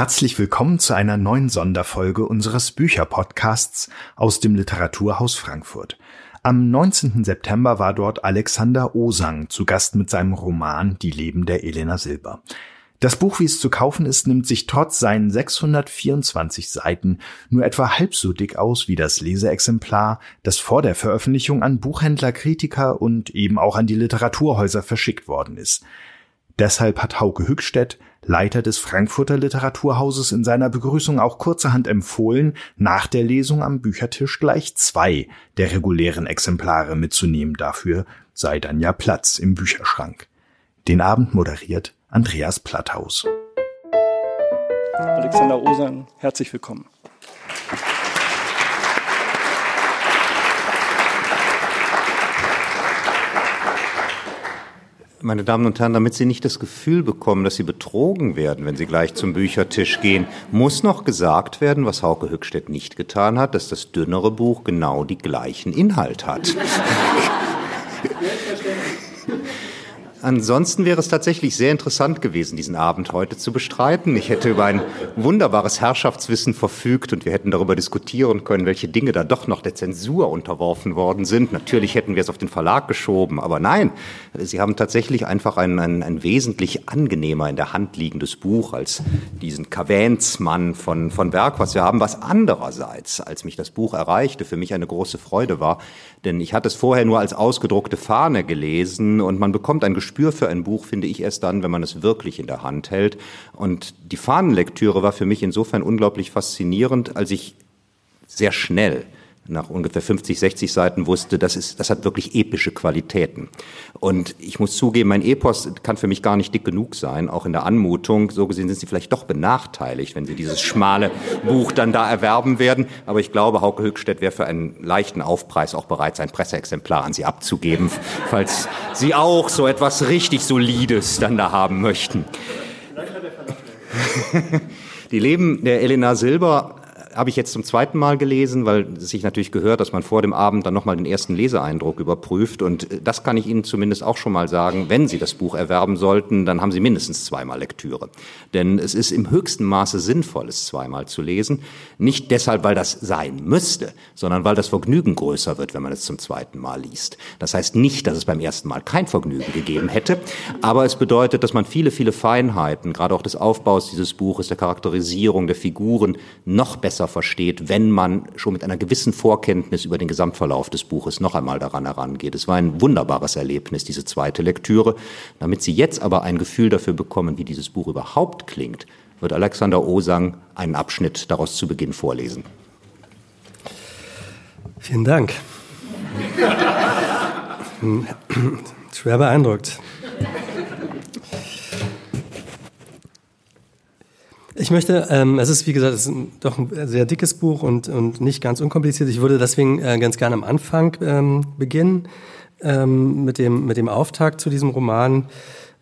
Herzlich willkommen zu einer neuen Sonderfolge unseres Bücherpodcasts aus dem Literaturhaus Frankfurt. Am 19. September war dort Alexander Osang zu Gast mit seinem Roman Die Leben der Elena Silber. Das Buch, wie es zu kaufen ist, nimmt sich trotz seinen 624 Seiten nur etwa halb so dick aus wie das Leseexemplar, das vor der Veröffentlichung an Buchhändler, Kritiker und eben auch an die Literaturhäuser verschickt worden ist. Deshalb hat Hauke Hückstedt Leiter des Frankfurter Literaturhauses, in seiner Begrüßung auch kurzerhand empfohlen, nach der Lesung am Büchertisch gleich zwei der regulären Exemplare mitzunehmen. Dafür sei dann ja Platz im Bücherschrank. Den Abend moderiert Andreas Platthaus. Alexander Osang, herzlich willkommen. Meine Damen und Herren, damit Sie nicht das Gefühl bekommen, dass Sie betrogen werden, wenn Sie gleich zum Büchertisch gehen, muss noch gesagt werden, was Hauke Hückstedt nicht getan hat, dass das dünnere Buch genau die gleichen Inhalt hat. Ansonsten wäre es tatsächlich sehr interessant gewesen, diesen Abend heute zu bestreiten. Ich hätte über ein wunderbares Herrschaftswissen verfügt und wir hätten darüber diskutieren können, welche Dinge da doch noch der Zensur unterworfen worden sind. Natürlich hätten wir es auf den Verlag geschoben, aber nein, Sie haben tatsächlich einfach ein, ein, ein wesentlich angenehmer in der Hand liegendes Buch als diesen Kavänsmann von, von Berg, was wir haben, was andererseits, als mich das Buch erreichte, für mich eine große Freude war, denn ich hatte es vorher nur als ausgedruckte Fahne gelesen und man bekommt ein Gespür für ein Buch, finde ich, erst dann, wenn man es wirklich in der Hand hält. Und die Fahnenlektüre war für mich insofern unglaublich faszinierend, als ich sehr schnell nach ungefähr 50, 60 Seiten wusste, das, ist, das hat wirklich epische Qualitäten. Und ich muss zugeben, mein Epos kann für mich gar nicht dick genug sein, auch in der Anmutung. So gesehen sind Sie vielleicht doch benachteiligt, wenn Sie dieses schmale Buch dann da erwerben werden. Aber ich glaube, Hauke Höchstedt wäre für einen leichten Aufpreis auch bereit, sein Presseexemplar an Sie abzugeben, falls Sie auch so etwas richtig Solides dann da haben möchten. Die Leben der Elena Silber habe ich jetzt zum zweiten Mal gelesen, weil sich natürlich gehört, dass man vor dem Abend dann nochmal den ersten Leseeindruck überprüft. Und äh, das kann ich Ihnen zumindest auch schon mal sagen. Wenn Sie das Buch erwerben sollten, dann haben Sie mindestens zweimal Lektüre. Denn es ist im höchsten Maße sinnvoll, es zweimal zu lesen. Nicht deshalb, weil das sein müsste, sondern weil das Vergnügen größer wird, wenn man es zum zweiten Mal liest. Das heißt nicht, dass es beim ersten Mal kein Vergnügen gegeben hätte, aber es bedeutet, dass man viele, viele Feinheiten, gerade auch des Aufbaus dieses Buches, der Charakterisierung der Figuren, noch besser besser versteht, wenn man schon mit einer gewissen Vorkenntnis über den Gesamtverlauf des Buches noch einmal daran herangeht. Es war ein wunderbares Erlebnis, diese zweite Lektüre. Damit Sie jetzt aber ein Gefühl dafür bekommen, wie dieses Buch überhaupt klingt, wird Alexander Osang einen Abschnitt daraus zu Beginn vorlesen. Vielen Dank. Schwer beeindruckt. Ich möchte, ähm, es ist wie gesagt, es ist doch ein sehr dickes Buch und, und nicht ganz unkompliziert. Ich würde deswegen äh, ganz gerne am Anfang ähm, beginnen ähm, mit, dem, mit dem Auftakt zu diesem Roman,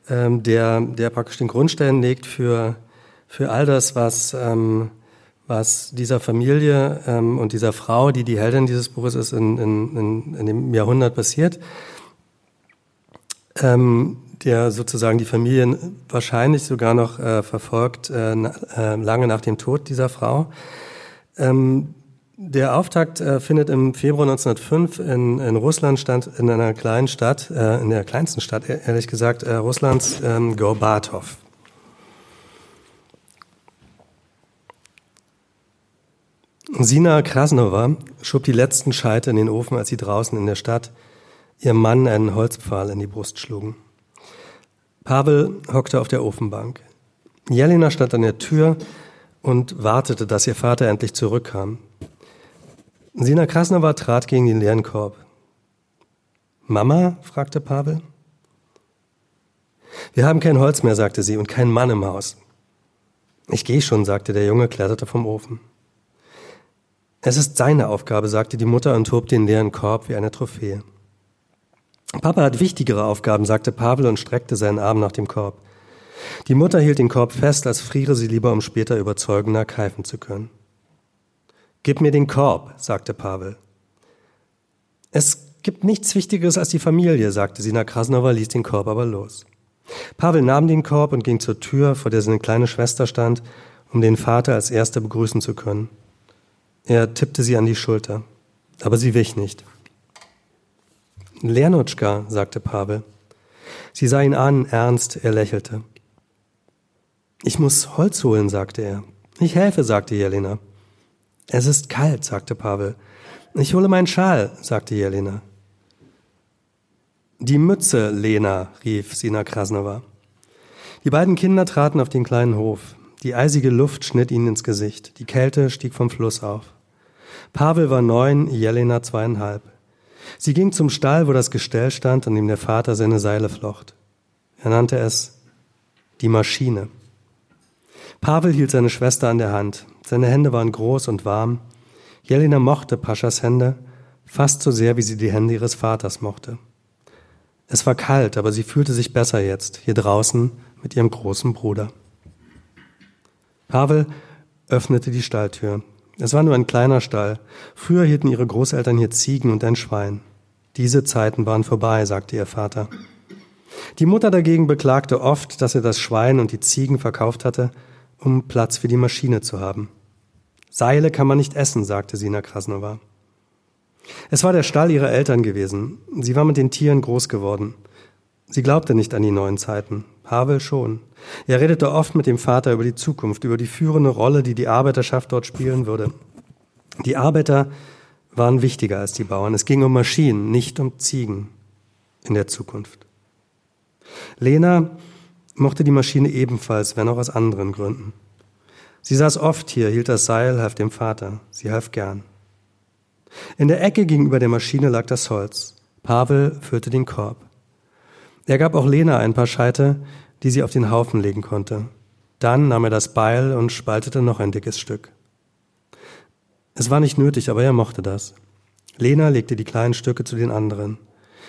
ähm, der, der praktisch den Grundstein legt für, für all das, was, ähm, was dieser Familie ähm, und dieser Frau, die die Heldin dieses Buches ist, in, in, in, in dem Jahrhundert passiert. Ähm, der sozusagen die Familien wahrscheinlich sogar noch äh, verfolgt, äh, äh, lange nach dem Tod dieser Frau. Ähm, der Auftakt äh, findet im Februar 1905 in, in Russland statt, in einer kleinen Stadt, äh, in der kleinsten Stadt, e-, ehrlich gesagt, äh, Russlands, ähm, Gorbatov. Sina Krasnova schob die letzten Scheite in den Ofen, als sie draußen in der Stadt ihrem Mann einen Holzpfahl in die Brust schlugen. Pavel hockte auf der Ofenbank. Jelena stand an der Tür und wartete, dass ihr Vater endlich zurückkam. Sina Krasnova trat gegen den leeren Korb. Mama? fragte Pavel. Wir haben kein Holz mehr, sagte sie, und keinen Mann im Haus. Ich gehe schon, sagte der Junge, kletterte vom Ofen. Es ist seine Aufgabe, sagte die Mutter und hob den leeren Korb wie eine Trophäe. Papa hat wichtigere Aufgaben, sagte Pavel und streckte seinen Arm nach dem Korb. Die Mutter hielt den Korb fest, als friere sie lieber, um später überzeugender keifen zu können. Gib mir den Korb, sagte Pavel. Es gibt nichts Wichtigeres als die Familie, sagte Sina Krasnova, ließ den Korb aber los. Pavel nahm den Korb und ging zur Tür, vor der seine kleine Schwester stand, um den Vater als Erster begrüßen zu können. Er tippte sie an die Schulter, aber sie wich nicht. Lernutschka, sagte Pavel. Sie sah ihn an, ernst, er lächelte. Ich muss Holz holen, sagte er. Ich helfe, sagte Jelena. Es ist kalt, sagte Pavel. Ich hole meinen Schal, sagte Jelena. Die Mütze, Lena, rief Sina Krasnova. Die beiden Kinder traten auf den kleinen Hof. Die eisige Luft schnitt ihnen ins Gesicht. Die Kälte stieg vom Fluss auf. Pavel war neun, Jelena zweieinhalb. Sie ging zum Stall, wo das Gestell stand, an dem der Vater seine Seile flocht. Er nannte es die Maschine. Pavel hielt seine Schwester an der Hand. Seine Hände waren groß und warm. Jelena mochte Paschas Hände fast so sehr, wie sie die Hände ihres Vaters mochte. Es war kalt, aber sie fühlte sich besser jetzt, hier draußen mit ihrem großen Bruder. Pavel öffnete die Stalltür. Es war nur ein kleiner Stall. Früher hielten ihre Großeltern hier Ziegen und ein Schwein. Diese Zeiten waren vorbei, sagte ihr Vater. Die Mutter dagegen beklagte oft, dass er das Schwein und die Ziegen verkauft hatte, um Platz für die Maschine zu haben. Seile kann man nicht essen, sagte Sina Krasnova. Es war der Stall ihrer Eltern gewesen. Sie war mit den Tieren groß geworden. Sie glaubte nicht an die neuen Zeiten. Pavel schon. Er redete oft mit dem Vater über die Zukunft, über die führende Rolle, die die Arbeiterschaft dort spielen würde. Die Arbeiter waren wichtiger als die Bauern. Es ging um Maschinen, nicht um Ziegen in der Zukunft. Lena mochte die Maschine ebenfalls, wenn auch aus anderen Gründen. Sie saß oft hier, hielt das Seil, half dem Vater. Sie half gern. In der Ecke gegenüber der Maschine lag das Holz. Pavel führte den Korb. Er gab auch Lena ein paar Scheite, die sie auf den Haufen legen konnte. Dann nahm er das Beil und spaltete noch ein dickes Stück. Es war nicht nötig, aber er mochte das. Lena legte die kleinen Stücke zu den anderen.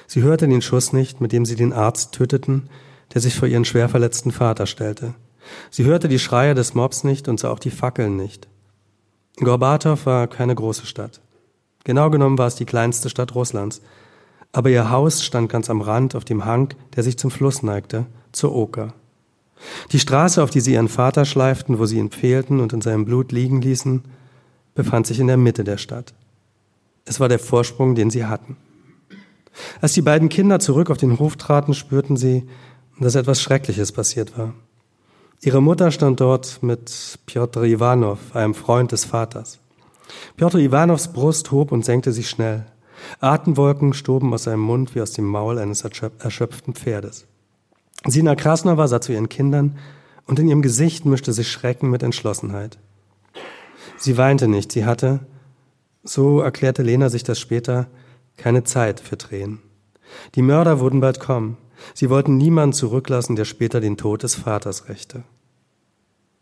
Sie hörte den Schuss nicht, mit dem sie den Arzt töteten, der sich vor ihren schwer verletzten Vater stellte. Sie hörte die Schreie des Mobs nicht und sah auch die Fackeln nicht. Gorbatow war keine große Stadt. Genau genommen war es die kleinste Stadt Russlands. Aber ihr Haus stand ganz am Rand auf dem Hang, der sich zum Fluss neigte, zur Oker. Die Straße, auf die sie ihren Vater schleiften, wo sie ihn pfählten und in seinem Blut liegen ließen, befand sich in der Mitte der Stadt. Es war der Vorsprung, den sie hatten. Als die beiden Kinder zurück auf den Hof traten, spürten sie, dass etwas Schreckliches passiert war. Ihre Mutter stand dort mit Piotr Ivanov, einem Freund des Vaters. Piotr Ivanows Brust hob und senkte sich schnell. Atemwolken stoben aus seinem Mund wie aus dem Maul eines erschöpften Pferdes. Sina Krasnova sah zu ihren Kindern und in ihrem Gesicht mischte sich Schrecken mit Entschlossenheit. Sie weinte nicht, sie hatte, so erklärte Lena sich das später, keine Zeit für Tränen. Die Mörder würden bald kommen. Sie wollten niemanden zurücklassen, der später den Tod des Vaters rächte.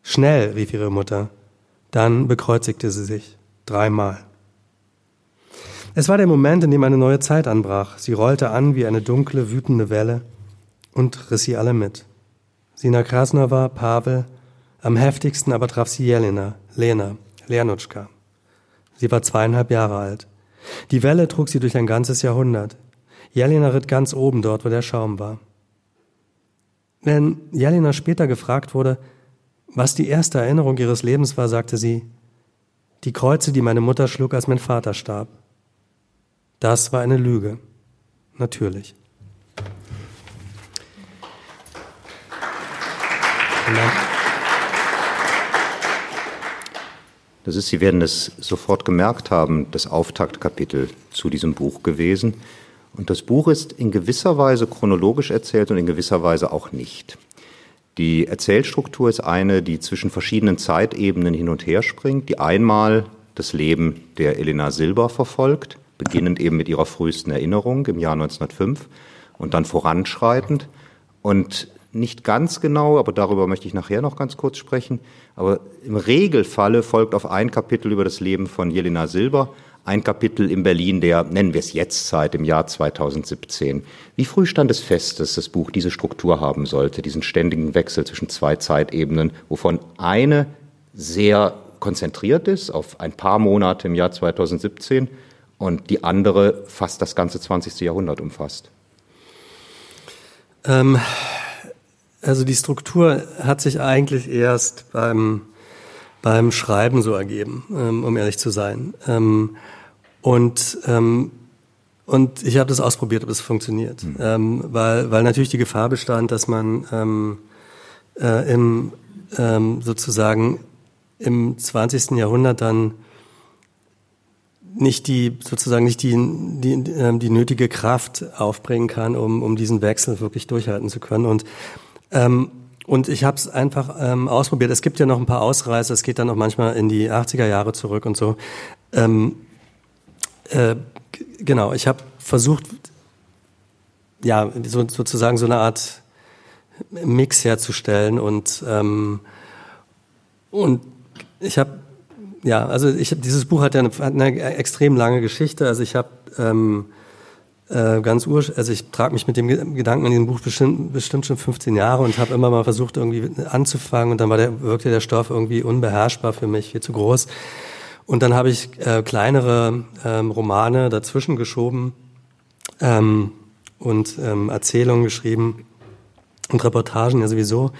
Schnell, rief ihre Mutter. Dann bekreuzigte sie sich. Dreimal. Es war der Moment, in dem eine neue Zeit anbrach. Sie rollte an wie eine dunkle, wütende Welle und riss sie alle mit. Sina Krasnova, Pavel, am heftigsten aber traf sie Jelena, Lena, Lernutschka. Sie war zweieinhalb Jahre alt. Die Welle trug sie durch ein ganzes Jahrhundert. Jelena ritt ganz oben dort, wo der Schaum war. Wenn Jelena später gefragt wurde, was die erste Erinnerung ihres Lebens war, sagte sie, die Kreuze, die meine Mutter schlug, als mein Vater starb. Das war eine Lüge. Natürlich. Das ist, Sie werden es sofort gemerkt haben, das Auftaktkapitel zu diesem Buch gewesen. Und das Buch ist in gewisser Weise chronologisch erzählt und in gewisser Weise auch nicht. Die Erzählstruktur ist eine, die zwischen verschiedenen Zeitebenen hin und her springt, die einmal das Leben der Elena Silber verfolgt, beginnend eben mit ihrer frühesten Erinnerung im Jahr 1905 und dann voranschreitend und nicht ganz genau, aber darüber möchte ich nachher noch ganz kurz sprechen. Aber im Regelfalle folgt auf ein Kapitel über das Leben von Jelena Silber ein Kapitel in Berlin der, nennen wir es jetzt Zeit, im Jahr 2017. Wie früh stand es fest, dass das Buch diese Struktur haben sollte, diesen ständigen Wechsel zwischen zwei Zeitebenen, wovon eine sehr konzentriert ist auf ein paar Monate im Jahr 2017 und die andere fast das ganze 20. Jahrhundert umfasst? Ähm, also die Struktur hat sich eigentlich erst beim beim Schreiben so ergeben, ähm, um ehrlich zu sein. Ähm, und ähm, und ich habe das ausprobiert, ob es funktioniert, mhm. weil weil natürlich die Gefahr bestand, dass man ähm, äh, im ähm, sozusagen im 20. Jahrhundert dann nicht die sozusagen nicht die die, die nötige Kraft aufbringen kann, um um diesen Wechsel wirklich durchhalten zu können und ähm, und ich habe es einfach ähm, ausprobiert. Es gibt ja noch ein paar Ausreißer. Es geht dann auch manchmal in die 80er Jahre zurück und so. Ähm, äh, genau, ich habe versucht, ja, so, sozusagen so eine Art Mix herzustellen und ähm, und ich habe ja, also ich habe dieses Buch hat ja eine, hat eine extrem lange Geschichte. Also ich habe ähm, äh, ganz ur, also ich trage mich mit dem Gedanken an diesem Buch bestimmt, bestimmt schon 15 Jahre und habe immer mal versucht irgendwie anzufangen und dann war der wirkte der Stoff irgendwie unbeherrschbar für mich, viel zu groß. Und dann habe ich äh, kleinere ähm, Romane dazwischen geschoben ähm, und ähm, Erzählungen geschrieben und Reportagen ja sowieso.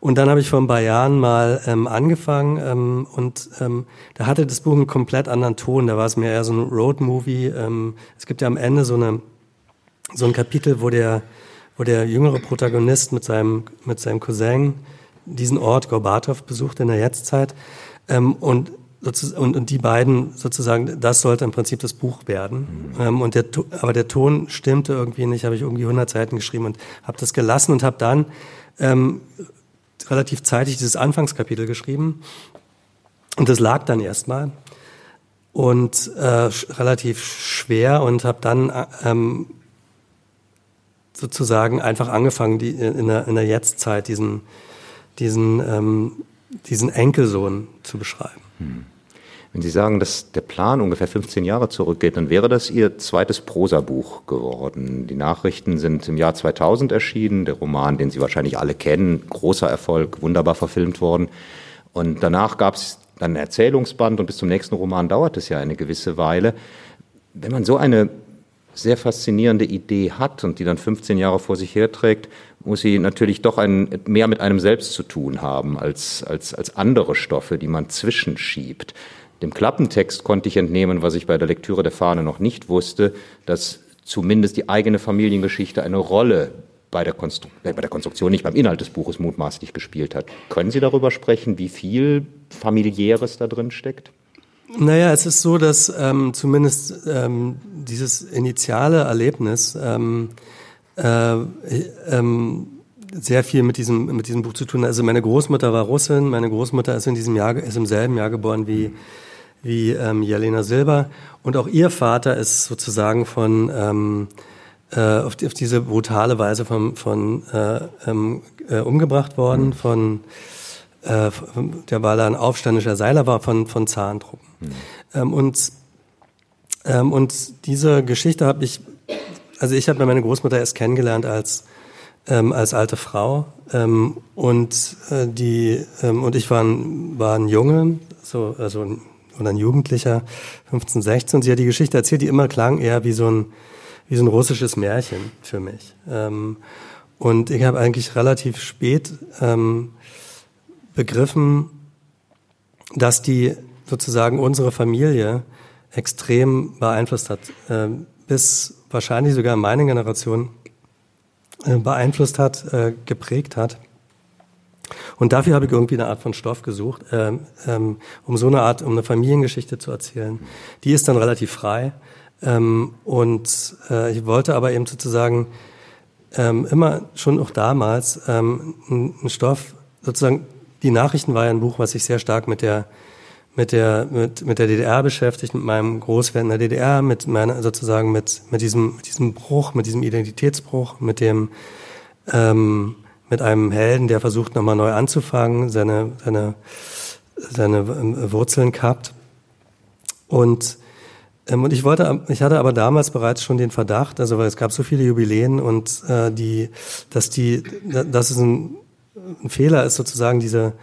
Und dann habe ich vor ein paar Jahren mal ähm, angefangen ähm, und ähm, da hatte das Buch einen komplett anderen Ton. Da war es mir eher so ein Road-Movie. Ähm, es gibt ja am Ende so, eine, so ein Kapitel, wo der, wo der jüngere Protagonist mit seinem, mit seinem Cousin diesen Ort Gorbatov besucht in der Jetztzeit. Ähm, und und, und die beiden sozusagen, das sollte im Prinzip das Buch werden. Mhm. Ähm, und der, aber der Ton stimmte irgendwie nicht, habe ich irgendwie 100 Seiten geschrieben und habe das gelassen und habe dann ähm, relativ zeitig dieses Anfangskapitel geschrieben. Und das lag dann erstmal und äh, relativ schwer und habe dann ähm, sozusagen einfach angefangen, die, in, der, in der Jetztzeit diesen, diesen, ähm, diesen Enkelsohn zu beschreiben. Hm. Wenn Sie sagen, dass der Plan ungefähr 15 Jahre zurückgeht, dann wäre das Ihr zweites Prosabuch geworden. Die Nachrichten sind im Jahr 2000 erschienen, der Roman, den Sie wahrscheinlich alle kennen, großer Erfolg, wunderbar verfilmt worden. Und danach gab es dann ein Erzählungsband und bis zum nächsten Roman dauert es ja eine gewisse Weile. Wenn man so eine sehr faszinierende Idee hat und die dann 15 Jahre vor sich herträgt, muss sie natürlich doch ein, mehr mit einem selbst zu tun haben als, als, als andere Stoffe, die man zwischenschiebt. Dem Klappentext konnte ich entnehmen, was ich bei der Lektüre der Fahne noch nicht wusste, dass zumindest die eigene Familiengeschichte eine Rolle bei der, äh, bei der Konstruktion, nicht beim Inhalt des Buches mutmaßlich gespielt hat. Können Sie darüber sprechen, wie viel familiäres da drin steckt? Naja, es ist so, dass ähm, zumindest ähm, dieses initiale Erlebnis ähm, äh, ähm, sehr viel mit diesem, mit diesem Buch zu tun. Also meine Großmutter war Russin, meine Großmutter ist in diesem Jahr, ist im selben Jahr geboren wie wie ähm, Jelena Silber. Und auch ihr Vater ist sozusagen von ähm, äh, auf, die, auf diese brutale Weise von, von äh, ähm, äh, umgebracht worden, von äh, der weil er ein aufständischer Seiler war von, von Zahntruppen. Mhm. Ähm, und, ähm, und diese Geschichte habe ich, also ich habe meine Großmutter erst kennengelernt als ähm, als alte Frau ähm, und äh, die ähm, und ich war ein, war ein Junge, so also ein oder ein Jugendlicher, 15, 16. Sie hat die Geschichte erzählt, die immer klang eher wie so ein, wie so ein russisches Märchen für mich. Ähm, und ich habe eigentlich relativ spät ähm, begriffen, dass die sozusagen unsere Familie extrem beeinflusst hat, äh, bis wahrscheinlich sogar meine Generation beeinflusst hat, äh, geprägt hat. Und dafür habe ich irgendwie eine Art von Stoff gesucht, ähm, ähm, um so eine Art, um eine Familiengeschichte zu erzählen. Die ist dann relativ frei. Ähm, und äh, ich wollte aber eben sozusagen immer schon auch damals einen Stoff, sozusagen, die Nachrichten war ja ein Buch, was sich sehr stark mit der mit der mit, mit der DDR beschäftigt, mit meinem Großwerden der DDR, mit meiner sozusagen mit mit diesem mit diesem Bruch, mit diesem Identitätsbruch, mit dem ähm, mit einem Helden, der versucht nochmal neu anzufangen, seine, seine, seine ähm, Wurzeln kappt. Und, ähm, und ich wollte, ich hatte aber damals bereits schon den Verdacht, also weil es gab so viele Jubiläen und äh, die, dass die, dass es ein, ein Fehler ist, sozusagen diese,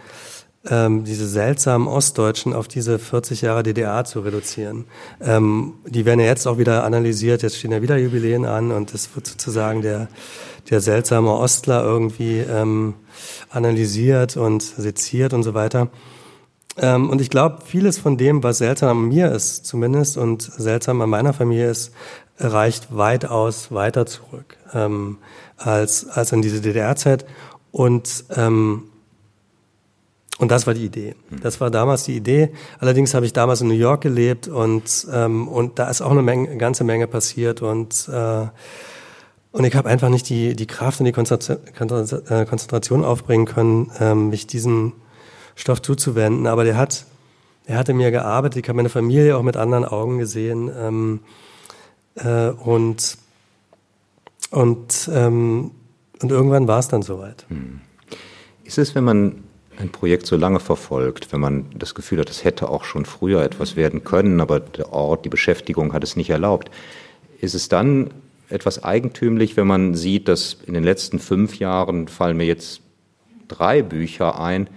ähm, diese seltsamen Ostdeutschen auf diese 40 Jahre DDR zu reduzieren. Ähm, die werden ja jetzt auch wieder analysiert, jetzt stehen ja wieder Jubiläen an und es wird sozusagen der der seltsame Ostler irgendwie ähm, analysiert und seziert und so weiter. Ähm, und ich glaube, vieles von dem, was seltsam an mir ist, zumindest, und seltsam an meiner Familie ist, reicht weitaus weiter zurück ähm, als, als in diese DDR-Zeit. Und, ähm, und das war die Idee. Das war damals die Idee. Allerdings habe ich damals in New York gelebt und, ähm, und da ist auch eine, Menge, eine ganze Menge passiert. Und, äh, und ich habe einfach nicht die, die Kraft und die äh, Konzentration aufbringen können, ähm, mich diesem Stoff zuzuwenden. Aber der hat, er hatte mir gearbeitet. Ich habe meine Familie auch mit anderen Augen gesehen. Ähm, äh, und und, ähm, und irgendwann war es dann soweit. Hm. Ist es, wenn man ein Projekt so lange verfolgt, wenn man das Gefühl hat, es hätte auch schon früher etwas werden können, aber der Ort, die Beschäftigung hat es nicht erlaubt, ist es dann etwas eigentümlich, wenn man sieht, dass in den letzten fünf Jahren fallen mir jetzt drei Bücher ein,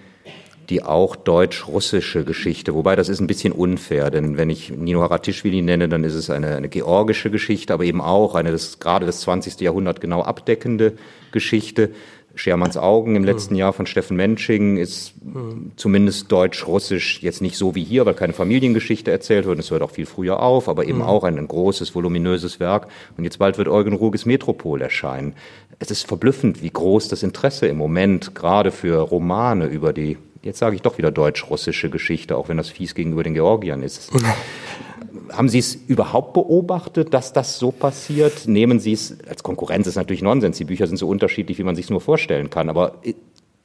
die auch deutsch-russische Geschichte, wobei das ist ein bisschen unfair, denn wenn ich Nino Haratischvili nenne, dann ist es eine, eine georgische Geschichte, aber eben auch eine das, gerade das 20. Jahrhundert genau abdeckende Geschichte. Schermanns Augen im letzten mhm. Jahr von Steffen Mensching ist mhm. zumindest deutsch-russisch jetzt nicht so wie hier, weil keine Familiengeschichte erzählt wird. Es hört auch viel früher auf, aber eben mhm. auch ein, ein, großes, voluminöses Werk. Und jetzt bald wird Eugen Ruges Metropol erscheinen. Es ist verblüffend, wie groß das Interesse im Moment gerade für Romane über die jetzt sage ich doch wieder deutsch-russische Geschichte, auch wenn das fies gegenüber den Georgiern ist. Haben Sie es überhaupt beobachtet, dass das so passiert? Nehmen Sie es, als Konkurrenz ist natürlich Nonsens, die Bücher sind so unterschiedlich, wie man sich nur vorstellen kann, aber äh,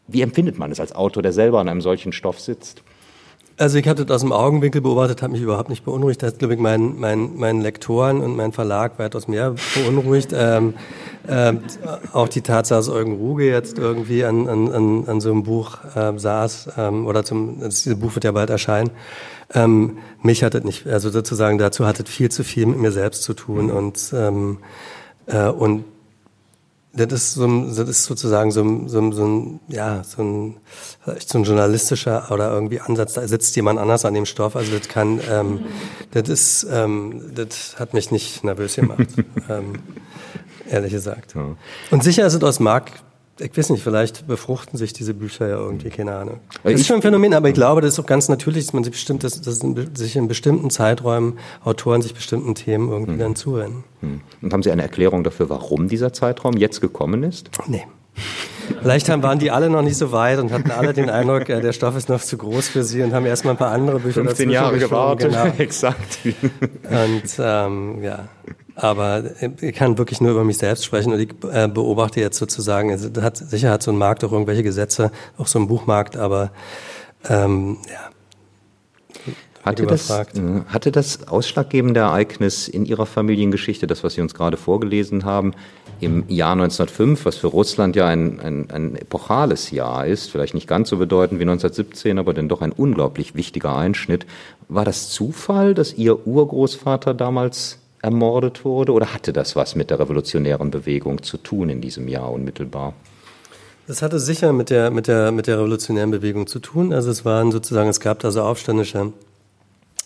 wie empfindet man es als Autor, der selber an einem solchen Stoff sitzt? Also ich hatte das aus dem Augenwinkel beobachtet, hat mich überhaupt nicht beunruhigt. Da hat, glaube ich, mein, mein, mein Lektoren und mein Verlag weitaus mehr beunruhigt. Ähm, äh, auch die Tatsache, dass Eugen Ruge jetzt irgendwie an, an, an, so einem Buch äh, saß, ähm, oder zum, dieses Buch wird ja bald erscheinen. Ähm, mich hat es nicht, also sozusagen dazu hat es viel zu viel mit mir selbst zu tun und, ähm, äh, und das ist, so, das ist sozusagen so, so, so ein, ja, so ein, so ein journalistischer oder irgendwie Ansatz. Da sitzt jemand anders an dem Stoff. Also das kann, ähm, das ist, ähm, das hat mich nicht nervös gemacht, ähm, ehrlich gesagt. Ja. Und sicher ist es aus Markt ich weiß nicht, vielleicht befruchten sich diese Bücher ja irgendwie, keine Ahnung. Das ist schon ein Phänomen, aber ich glaube, das ist auch ganz natürlich, dass man sich bestimmt, dass, dass sich in bestimmten Zeiträumen Autoren sich bestimmten Themen irgendwie hm. dann zuwenden. Hm. Und haben Sie eine Erklärung dafür, warum dieser Zeitraum jetzt gekommen ist? Nee. Vielleicht haben, waren die alle noch nicht so weit und hatten alle den Eindruck, äh, der Stoff ist noch zu groß für sie und haben erstmal ein paar andere Bücher 15 Jahre gewartet, genau. exakt. Und ähm, ja, aber ich kann wirklich nur über mich selbst sprechen und ich äh, beobachte jetzt sozusagen, also hat, sicher hat so ein Markt auch irgendwelche Gesetze, auch so ein Buchmarkt, aber ähm, ja. Hatte das, äh, hatte das ausschlaggebende Ereignis in Ihrer Familiengeschichte, das, was Sie uns gerade vorgelesen haben, im Jahr 1905, was für Russland ja ein, ein, ein epochales Jahr ist, vielleicht nicht ganz so bedeutend wie 1917, aber denn doch ein unglaublich wichtiger Einschnitt, war das Zufall, dass Ihr Urgroßvater damals ermordet wurde? Oder hatte das was mit der revolutionären Bewegung zu tun in diesem Jahr unmittelbar? Das hatte sicher mit der, mit der, mit der revolutionären Bewegung zu tun. Also es waren sozusagen, es gab da so Aufständische.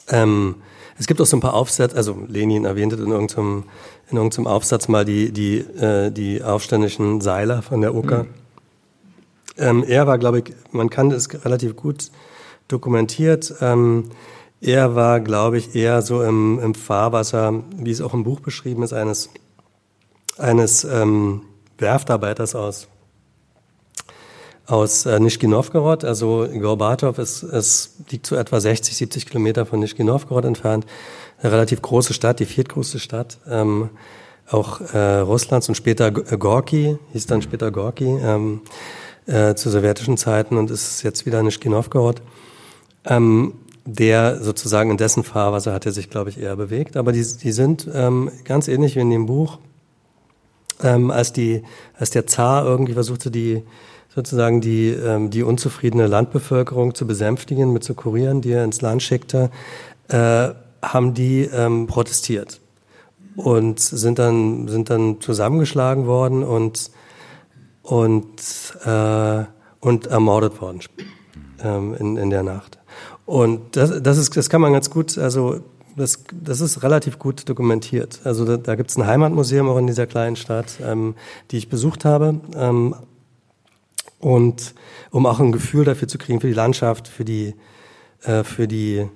Ähm, es gibt auch so ein paar Aufsätze, also Lenin erwähnte in irgendeinem, in irgendeinem Aufsatz mal die, die, äh, die aufständischen Seiler von der Ucker. Mhm. Ähm, er war, glaube ich, man kann es relativ gut dokumentiert. Ähm, er war, glaube ich, eher so im, im Fahrwasser, wie es auch im Buch beschrieben ist, eines, eines ähm, Werftarbeiters aus, aus äh, Nischki Novgorod. Also Gorbatov ist, ist, liegt so etwa 60, 70 Kilometer von Nischki Novgorod entfernt. Eine relativ große Stadt, die viertgrößte Stadt. Ähm, auch äh, Russlands und später Gorki, hieß dann später Gorki, ähm, äh, zu sowjetischen Zeiten und ist jetzt wieder Nischki Novgorod. Ähm, der sozusagen in dessen Fahrwasser hat er sich, glaube ich, eher bewegt. Aber die, die sind ähm, ganz ähnlich wie in dem Buch, ähm, als, die, als der Zar irgendwie versuchte, die sozusagen die, ähm, die unzufriedene Landbevölkerung zu besänftigen mit so Kurieren, die er ins Land schickte, äh, haben die ähm, protestiert und sind dann, sind dann zusammengeschlagen worden und, und, äh, und ermordet worden ähm, in, in der Nacht. Und das, das, ist, das kann man ganz gut, also das, das ist relativ gut dokumentiert. Also da, da gibt es ein Heimatmuseum auch in dieser kleinen Stadt, ähm, die ich besucht habe. Ähm, und um auch ein Gefühl dafür zu kriegen, für die Landschaft, für die, äh, für die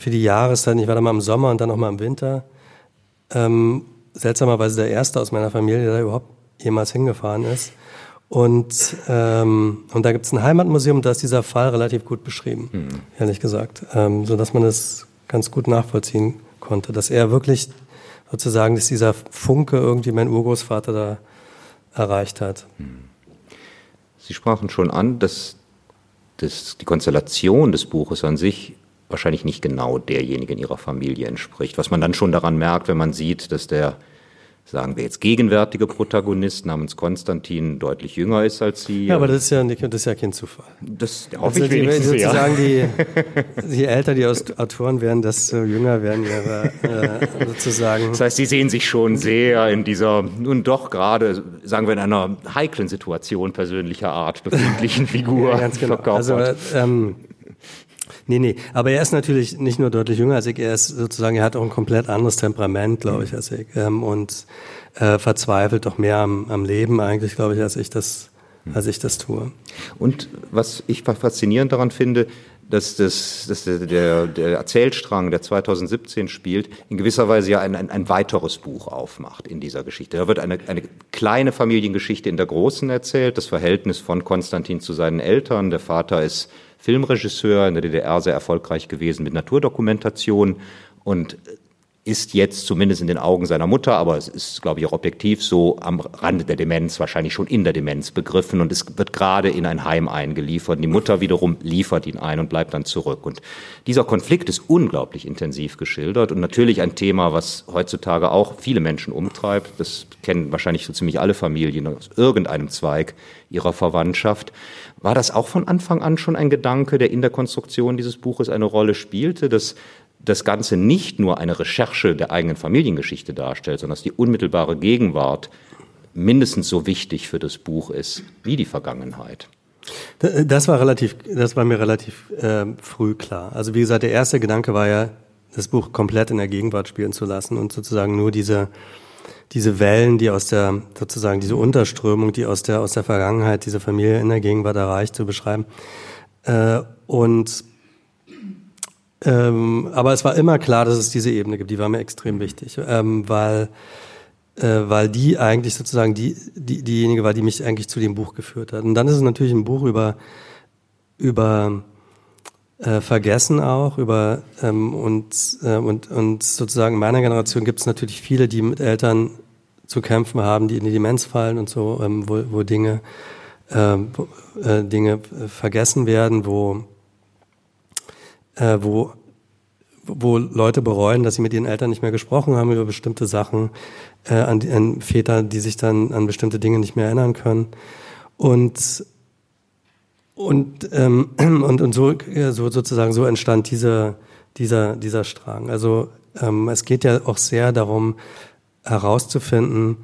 für die Jahreszeit. Ich war da mal im Sommer und dann noch mal im Winter. Ähm, seltsamerweise der erste aus meiner Familie, der da überhaupt jemals hingefahren ist. Und, ähm, und da gibt es ein Heimatmuseum, da ist dieser Fall relativ gut beschrieben, mhm. ehrlich gesagt, ähm, so dass man das ganz gut nachvollziehen konnte, dass er wirklich sozusagen, dass dieser Funke irgendwie mein Urgroßvater da erreicht hat. Hm. Sie sprachen schon an, dass, dass die Konstellation des Buches an sich wahrscheinlich nicht genau derjenige in ihrer Familie entspricht. Was man dann schon daran merkt, wenn man sieht, dass der sagen wir jetzt, gegenwärtige Protagonist namens Konstantin deutlich jünger ist als sie. Ja, aber das ist ja, nicht, das ist ja kein Zufall. Das hoffe also ich wenigstens, die, sozusagen ja. die, die älter die Autoren werden, desto jünger werden ihre äh, sozusagen. Das heißt, sie sehen sich schon sehr in dieser nun doch gerade, sagen wir in einer heiklen Situation persönlicher Art befindlichen Figur. ja, ganz genau. Also, ähm, Nee, nee, aber er ist natürlich nicht nur deutlich jünger als ich, er ist sozusagen, er hat auch ein komplett anderes Temperament, glaube ich, als ich. Ähm, und äh, verzweifelt doch mehr am, am Leben eigentlich, glaube ich, als ich das, als ich das tue. Und was ich faszinierend daran finde, dass, das, dass der, der Erzählstrang, der 2017 spielt, in gewisser Weise ja ein, ein, ein weiteres Buch aufmacht in dieser Geschichte. Da wird eine, eine kleine Familiengeschichte in der großen erzählt, das Verhältnis von Konstantin zu seinen Eltern. Der Vater ist Filmregisseur in der DDR sehr erfolgreich gewesen mit Naturdokumentation und ist jetzt zumindest in den Augen seiner Mutter, aber es ist, glaube ich, auch objektiv so am Rande der Demenz, wahrscheinlich schon in der Demenz begriffen und es wird gerade in ein Heim eingeliefert. Die Mutter wiederum liefert ihn ein und bleibt dann zurück. Und dieser Konflikt ist unglaublich intensiv geschildert und natürlich ein Thema, was heutzutage auch viele Menschen umtreibt. Das kennen wahrscheinlich so ziemlich alle Familien aus irgendeinem Zweig ihrer Verwandtschaft. War das auch von Anfang an schon ein Gedanke, der in der Konstruktion dieses Buches eine Rolle spielte, dass das Ganze nicht nur eine Recherche der eigenen Familiengeschichte darstellt, sondern dass die unmittelbare Gegenwart mindestens so wichtig für das Buch ist wie die Vergangenheit? Das war relativ, das war mir relativ äh, früh klar. Also wie gesagt, der erste Gedanke war ja, das Buch komplett in der Gegenwart spielen zu lassen und sozusagen nur diese diese Wellen, die aus der, sozusagen diese Unterströmung, die aus der, aus der Vergangenheit diese Familie in der Gegenwart erreicht, zu beschreiben. Äh, und ähm, aber es war immer klar, dass es diese Ebene gibt. Die war mir extrem wichtig, ähm, weil äh, weil die eigentlich sozusagen die, die diejenige war, die mich eigentlich zu dem Buch geführt hat. Und dann ist es natürlich ein Buch über über äh, Vergessen auch über ähm, und, äh, und, und sozusagen in meiner Generation gibt es natürlich viele, die mit Eltern zu kämpfen haben, die in die Demenz fallen und so, ähm, wo, wo Dinge, äh, wo, äh, Dinge vergessen werden, wo, äh, wo, wo Leute bereuen, dass sie mit ihren Eltern nicht mehr gesprochen haben über bestimmte Sachen, äh, an, an Väter, die sich dann an bestimmte Dinge nicht mehr erinnern können. Und und, ähm, und, und so, so sozusagen so entstand dieser, dieser, dieser Strang. Also ähm, es geht ja auch sehr darum, herauszufinden,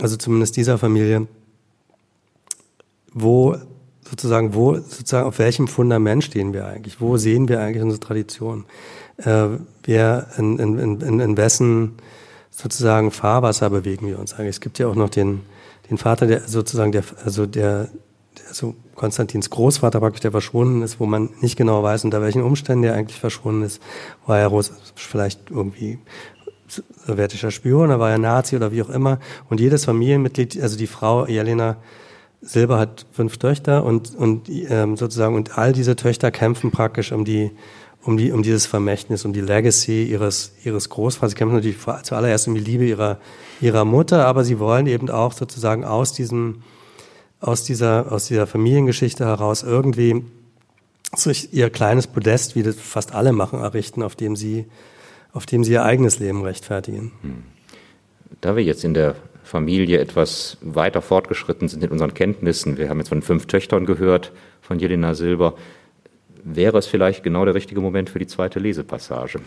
also zumindest dieser Familie, wo sozusagen, wo sozusagen auf welchem Fundament stehen wir eigentlich? Wo sehen wir eigentlich unsere Tradition? Äh, wer in, in, in, in wessen sozusagen Fahrwasser bewegen wir uns eigentlich? Es gibt ja auch noch den, den Vater, der sozusagen der, also der, also Konstantins Großvater praktisch, der verschwunden ist, wo man nicht genau weiß, unter welchen Umständen er eigentlich verschwunden ist. War er vielleicht irgendwie sowjetischer Spion, oder war er Nazi oder wie auch immer. Und jedes Familienmitglied, also die Frau Jelena Silber hat fünf Töchter und, und ähm, sozusagen, und all diese Töchter kämpfen praktisch um die, um die, um dieses Vermächtnis, um die Legacy ihres, ihres Großvaters. Sie kämpfen natürlich zuallererst um die Liebe ihrer, ihrer Mutter, aber sie wollen eben auch sozusagen aus diesem, aus dieser, aus dieser Familiengeschichte heraus irgendwie sich ihr kleines Podest, wie das fast alle machen, errichten, auf dem sie, auf dem sie ihr eigenes Leben rechtfertigen. Hm. Da wir jetzt in der Familie etwas weiter fortgeschritten sind in unseren Kenntnissen, wir haben jetzt von fünf Töchtern gehört, von Jelena Silber, wäre es vielleicht genau der richtige Moment für die zweite Lesepassage.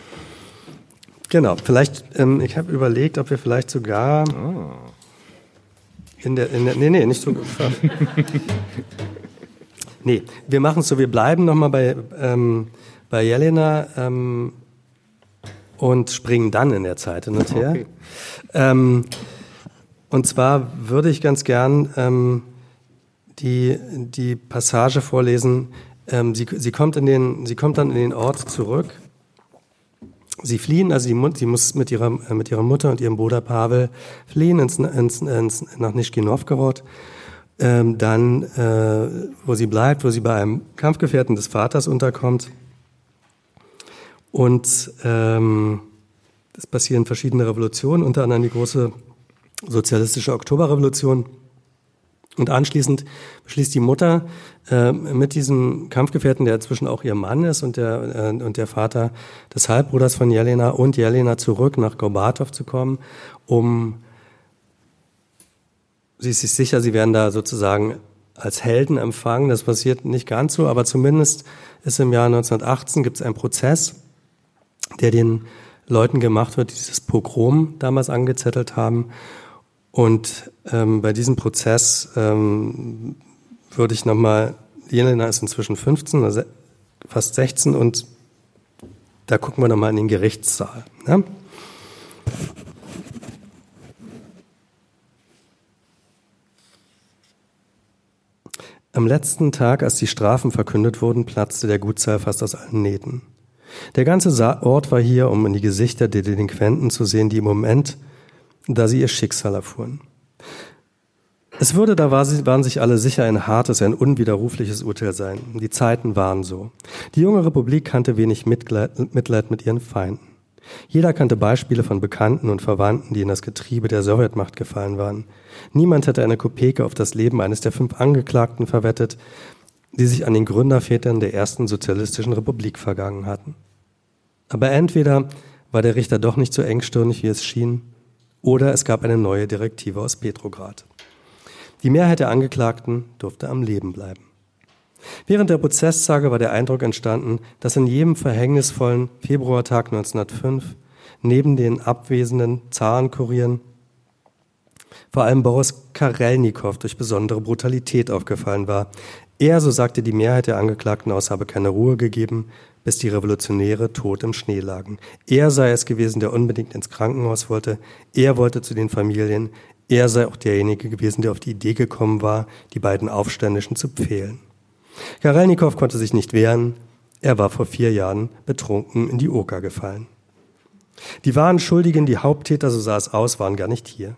Genau, vielleicht, ähm, ich habe überlegt, ob wir vielleicht sogar oh. In der, in der, nee, nee, nicht so. nee, wir machen es so, wir bleiben nochmal bei, ähm, bei Jelena ähm, und springen dann in der Zeit hin und her. Okay. Ähm, und zwar würde ich ganz gern ähm, die, die Passage vorlesen, ähm, sie, sie, kommt in den, sie kommt dann in den Ort zurück. Sie fliehen, also die, sie muss mit ihrer, äh, mit ihrer Mutter und ihrem Bruder Pavel fliehen ins, ins, ins, nach Nischki Novgorod. Ähm, dann, äh, wo sie bleibt, wo sie bei einem Kampfgefährten des Vaters unterkommt. Und ähm, es passieren verschiedene Revolutionen, unter anderem die große sozialistische Oktoberrevolution. Und anschließend beschließt die Mutter äh, mit diesem Kampfgefährten, der inzwischen auch ihr Mann ist und der, äh, und der Vater des Halbbruders von Jelena und Jelena zurück nach Gorbatschow zu kommen, um, sie ist sich sicher, sie werden da sozusagen als Helden empfangen. Das passiert nicht ganz so, aber zumindest ist im Jahr 1918 gibt es einen Prozess, der den Leuten gemacht wird, die dieses Pogrom damals angezettelt haben. Und ähm, bei diesem Prozess ähm, würde ich nochmal, Jelena ist inzwischen 15, also fast 16 und da gucken wir nochmal in den Gerichtssaal. Ne? Am letzten Tag, als die Strafen verkündet wurden, platzte der Gutssaal fast aus allen Nähten. Der ganze Ort war hier, um in die Gesichter der Delinquenten zu sehen, die im Moment, da sie ihr Schicksal erfuhren. Es würde, da waren sich alle sicher, ein hartes, ein unwiderrufliches Urteil sein. Die Zeiten waren so. Die junge Republik kannte wenig Mitleid, mit ihren Feinden. Jeder kannte Beispiele von Bekannten und Verwandten, die in das Getriebe der Sowjetmacht gefallen waren. Niemand hätte eine Kopeke auf das Leben eines der fünf Angeklagten verwettet, die sich an den Gründervätern der ersten sozialistischen Republik vergangen hatten. Aber entweder war der Richter doch nicht so engstirnig, wie es schien, oder es gab eine neue Direktive aus Petrograd. Die Mehrheit der Angeklagten durfte am Leben bleiben. Während der Prozesstage war der Eindruck entstanden, dass in jedem verhängnisvollen Februartag 1905 neben den abwesenden Zarenkurieren vor allem Boris Karelnikow durch besondere Brutalität aufgefallen war. Er, so sagte die Mehrheit der Angeklagten aus, habe keine Ruhe gegeben, bis die Revolutionäre tot im Schnee lagen. Er sei es gewesen, der unbedingt ins Krankenhaus wollte. Er wollte zu den Familien. Er sei auch derjenige gewesen, der auf die Idee gekommen war, die beiden Aufständischen zu pfählen. Karelnikow konnte sich nicht wehren. Er war vor vier Jahren betrunken in die Oker gefallen. Die wahren Schuldigen, die Haupttäter, so sah es aus, waren gar nicht hier.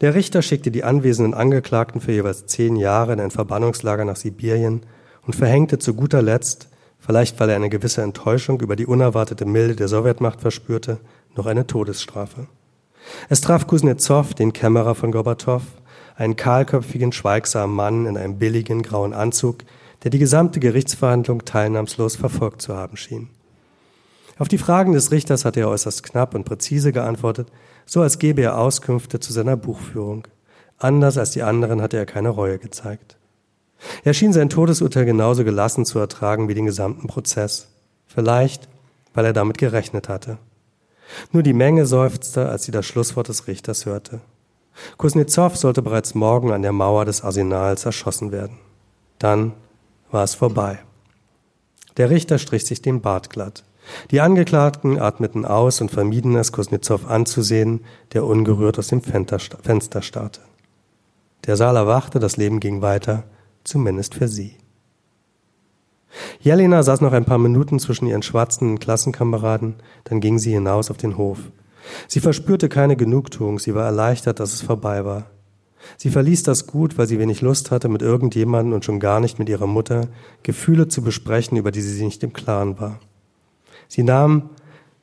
Der Richter schickte die anwesenden Angeklagten für jeweils zehn Jahre in ein Verbannungslager nach Sibirien und verhängte zu guter Letzt, vielleicht weil er eine gewisse Enttäuschung über die unerwartete Milde der Sowjetmacht verspürte, noch eine Todesstrafe. Es traf Kuznetsov, den Kämmerer von Gorbatschow, einen kahlköpfigen, schweigsamen Mann in einem billigen grauen Anzug, der die gesamte Gerichtsverhandlung teilnahmslos verfolgt zu haben schien. Auf die Fragen des Richters hatte er äußerst knapp und präzise geantwortet, so als gebe er Auskünfte zu seiner Buchführung. Anders als die anderen hatte er keine Reue gezeigt. Er schien sein Todesurteil genauso gelassen zu ertragen wie den gesamten Prozess. Vielleicht, weil er damit gerechnet hatte. Nur die Menge seufzte, als sie das Schlusswort des Richters hörte. Kuznetsov sollte bereits morgen an der Mauer des Arsenals erschossen werden. Dann war es vorbei. Der Richter strich sich den Bart glatt. Die Angeklagten atmeten aus und vermieden es, Kuznetsov anzusehen, der ungerührt aus dem Fenster starrte. Der Saal erwachte, das Leben ging weiter, zumindest für sie. Jelena saß noch ein paar Minuten zwischen ihren schwarzenden Klassenkameraden, dann ging sie hinaus auf den Hof. Sie verspürte keine Genugtuung, sie war erleichtert, dass es vorbei war. Sie verließ das Gut, weil sie wenig Lust hatte, mit irgendjemandem und schon gar nicht mit ihrer Mutter Gefühle zu besprechen, über die sie sich nicht im Klaren war. Sie nahm,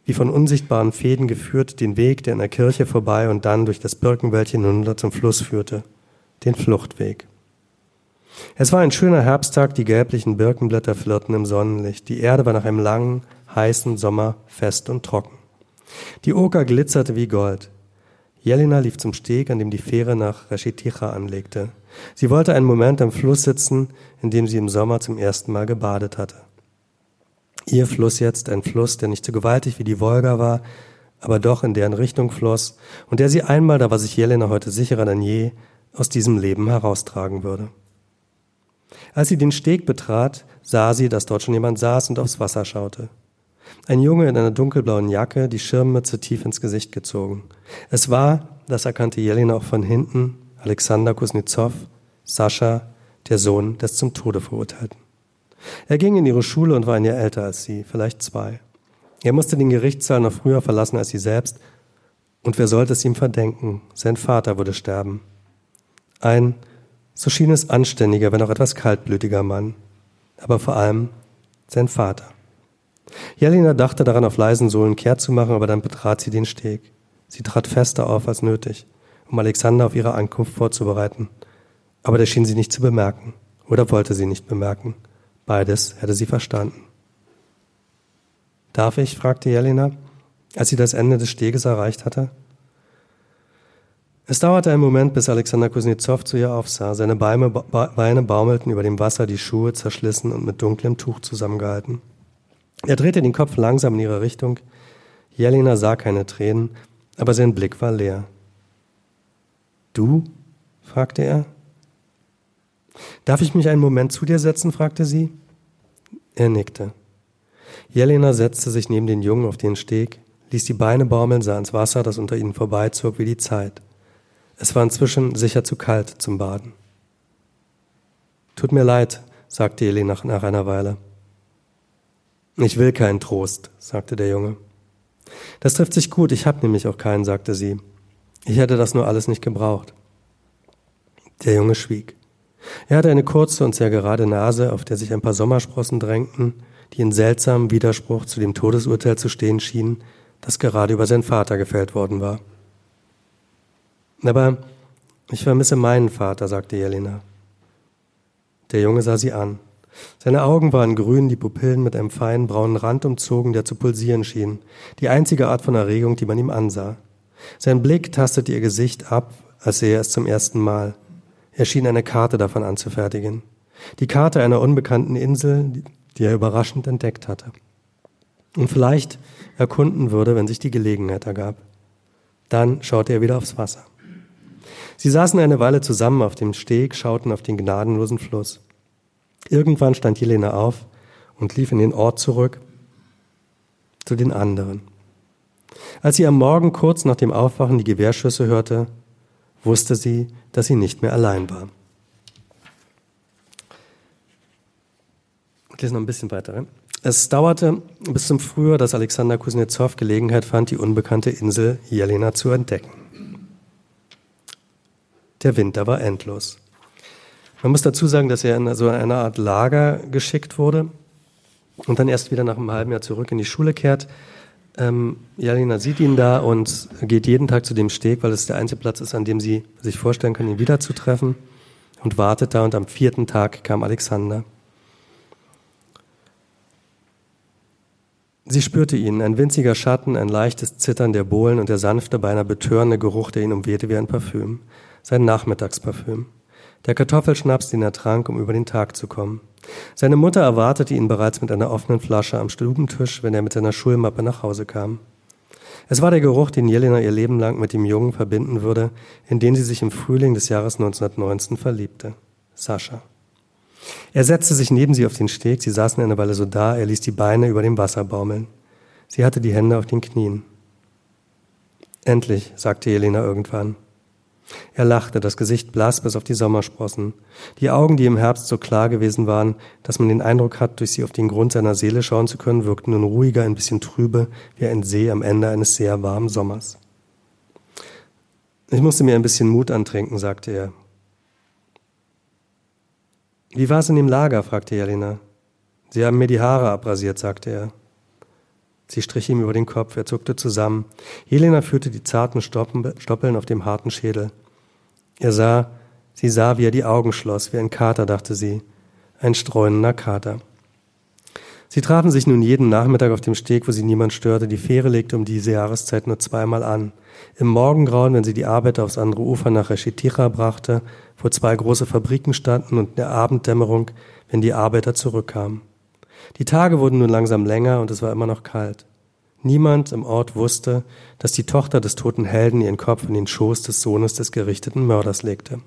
wie von unsichtbaren Fäden geführt, den Weg, der in der Kirche vorbei und dann durch das Birkenwäldchen hinunter zum Fluss führte, den Fluchtweg. Es war ein schöner Herbsttag, die gelblichen Birkenblätter flirrten im Sonnenlicht, die Erde war nach einem langen, heißen Sommer fest und trocken. Die Oker glitzerte wie Gold. Jelena lief zum Steg, an dem die Fähre nach Reshiticha anlegte. Sie wollte einen Moment am Fluss sitzen, in dem sie im Sommer zum ersten Mal gebadet hatte. Ihr Fluss jetzt, ein Fluss, der nicht so gewaltig wie die Wolga war, aber doch in deren Richtung floss und der sie einmal, da war sich Jelena heute sicherer denn je, aus diesem Leben heraustragen würde. Als sie den Steg betrat, sah sie, dass dort schon jemand saß und aufs Wasser schaute. Ein Junge in einer dunkelblauen Jacke, die Schirmmütze tief ins Gesicht gezogen. Es war, das erkannte Jelena auch von hinten, Alexander Kuznetsov, Sascha, der Sohn des zum Tode Verurteilten. Er ging in ihre Schule und war ein Jahr älter als sie, vielleicht zwei. Er musste den Gerichtssaal noch früher verlassen als sie selbst. Und wer sollte es ihm verdenken? Sein Vater würde sterben. Ein, so schien es, anständiger, wenn auch etwas kaltblütiger Mann. Aber vor allem sein Vater. Jelena dachte daran, auf leisen Sohlen kehrt zu machen, aber dann betrat sie den Steg. Sie trat fester auf als nötig, um Alexander auf ihre Ankunft vorzubereiten. Aber der schien sie nicht zu bemerken oder wollte sie nicht bemerken. Beides hätte sie verstanden. Darf ich? fragte Jelena, als sie das Ende des Steges erreicht hatte. Es dauerte einen Moment, bis Alexander Kuznetsov zu ihr aufsah. Seine Beine, Beine baumelten über dem Wasser, die Schuhe zerschlissen und mit dunklem Tuch zusammengehalten. Er drehte den Kopf langsam in ihre Richtung. Jelena sah keine Tränen, aber sein Blick war leer. Du? fragte er. Darf ich mich einen Moment zu dir setzen? fragte sie. Er nickte. Jelena setzte sich neben den Jungen auf den Steg, ließ die Beine baumeln, sah ins Wasser, das unter ihnen vorbeizog wie die Zeit. Es war inzwischen sicher zu kalt zum Baden. Tut mir leid, sagte Jelena nach einer Weile. Ich will keinen Trost, sagte der Junge. Das trifft sich gut, ich habe nämlich auch keinen, sagte sie. Ich hätte das nur alles nicht gebraucht. Der Junge schwieg. Er hatte eine kurze und sehr gerade Nase, auf der sich ein paar Sommersprossen drängten, die in seltsamem Widerspruch zu dem Todesurteil zu stehen schienen, das gerade über seinen Vater gefällt worden war. Aber ich vermisse meinen Vater, sagte Jelena. Der Junge sah sie an. Seine Augen waren grün, die Pupillen mit einem feinen braunen Rand umzogen, der zu pulsieren schien, die einzige Art von Erregung, die man ihm ansah. Sein Blick tastete ihr Gesicht ab, als sähe er es zum ersten Mal. Er schien eine Karte davon anzufertigen. Die Karte einer unbekannten Insel, die er überraschend entdeckt hatte. Und vielleicht erkunden würde, wenn sich die Gelegenheit ergab. Dann schaute er wieder aufs Wasser. Sie saßen eine Weile zusammen auf dem Steg, schauten auf den gnadenlosen Fluss. Irgendwann stand Jelena auf und lief in den Ort zurück zu den anderen. Als sie am Morgen kurz nach dem Aufwachen die Gewehrschüsse hörte, wusste sie, dass sie nicht mehr allein war. Ich lese noch ein bisschen weiter. Es dauerte bis zum Frühjahr, dass Alexander Kuznetsov Gelegenheit fand, die unbekannte Insel Jelena zu entdecken. Der Winter war endlos. Man muss dazu sagen, dass er in so einer Art Lager geschickt wurde und dann erst wieder nach einem halben Jahr zurück in die Schule kehrt. Ähm, Jelena sieht ihn da und geht jeden Tag zu dem Steg, weil es der einzige Platz ist, an dem sie sich vorstellen kann, ihn wiederzutreffen und wartet da. Und am vierten Tag kam Alexander. Sie spürte ihn, ein winziger Schatten, ein leichtes Zittern der Bohlen und der sanfte, beinahe betörende Geruch, der ihn umwehte wie ein Parfüm. Sein Nachmittagsparfüm. Der Kartoffelschnaps, den er trank, um über den Tag zu kommen. Seine Mutter erwartete ihn bereits mit einer offenen Flasche am Stubentisch, wenn er mit seiner Schulmappe nach Hause kam. Es war der Geruch, den Jelena ihr Leben lang mit dem Jungen verbinden würde, in den sie sich im Frühling des Jahres 1919 verliebte. Sascha. Er setzte sich neben sie auf den Steg, sie saßen eine Weile so da, er ließ die Beine über dem Wasser baumeln. Sie hatte die Hände auf den Knien. Endlich, sagte Jelena irgendwann. Er lachte, das Gesicht blass bis auf die Sommersprossen. Die Augen, die im Herbst so klar gewesen waren, dass man den Eindruck hat, durch sie auf den Grund seiner Seele schauen zu können, wirkten nun ruhiger, ein bisschen trübe, wie ein See am Ende eines sehr warmen Sommers. Ich musste mir ein bisschen Mut antrinken, sagte er. Wie war es in dem Lager? fragte Jelena. Sie haben mir die Haare abrasiert, sagte er. Sie strich ihm über den Kopf, er zuckte zusammen. Jelena führte die zarten Stoppeln auf dem harten Schädel. Er sah, sie sah, wie er die Augen schloss, wie ein Kater, dachte sie. Ein streunender Kater. Sie trafen sich nun jeden Nachmittag auf dem Steg, wo sie niemand störte. Die Fähre legte um diese Jahreszeit nur zweimal an. Im Morgengrauen, wenn sie die Arbeiter aufs andere Ufer nach Reshitira brachte, wo zwei große Fabriken standen und in der Abenddämmerung, wenn die Arbeiter zurückkamen. Die Tage wurden nun langsam länger und es war immer noch kalt. Niemand im Ort wusste, dass die Tochter des toten Helden ihren Kopf in den Schoß des Sohnes des gerichteten Mörders legte.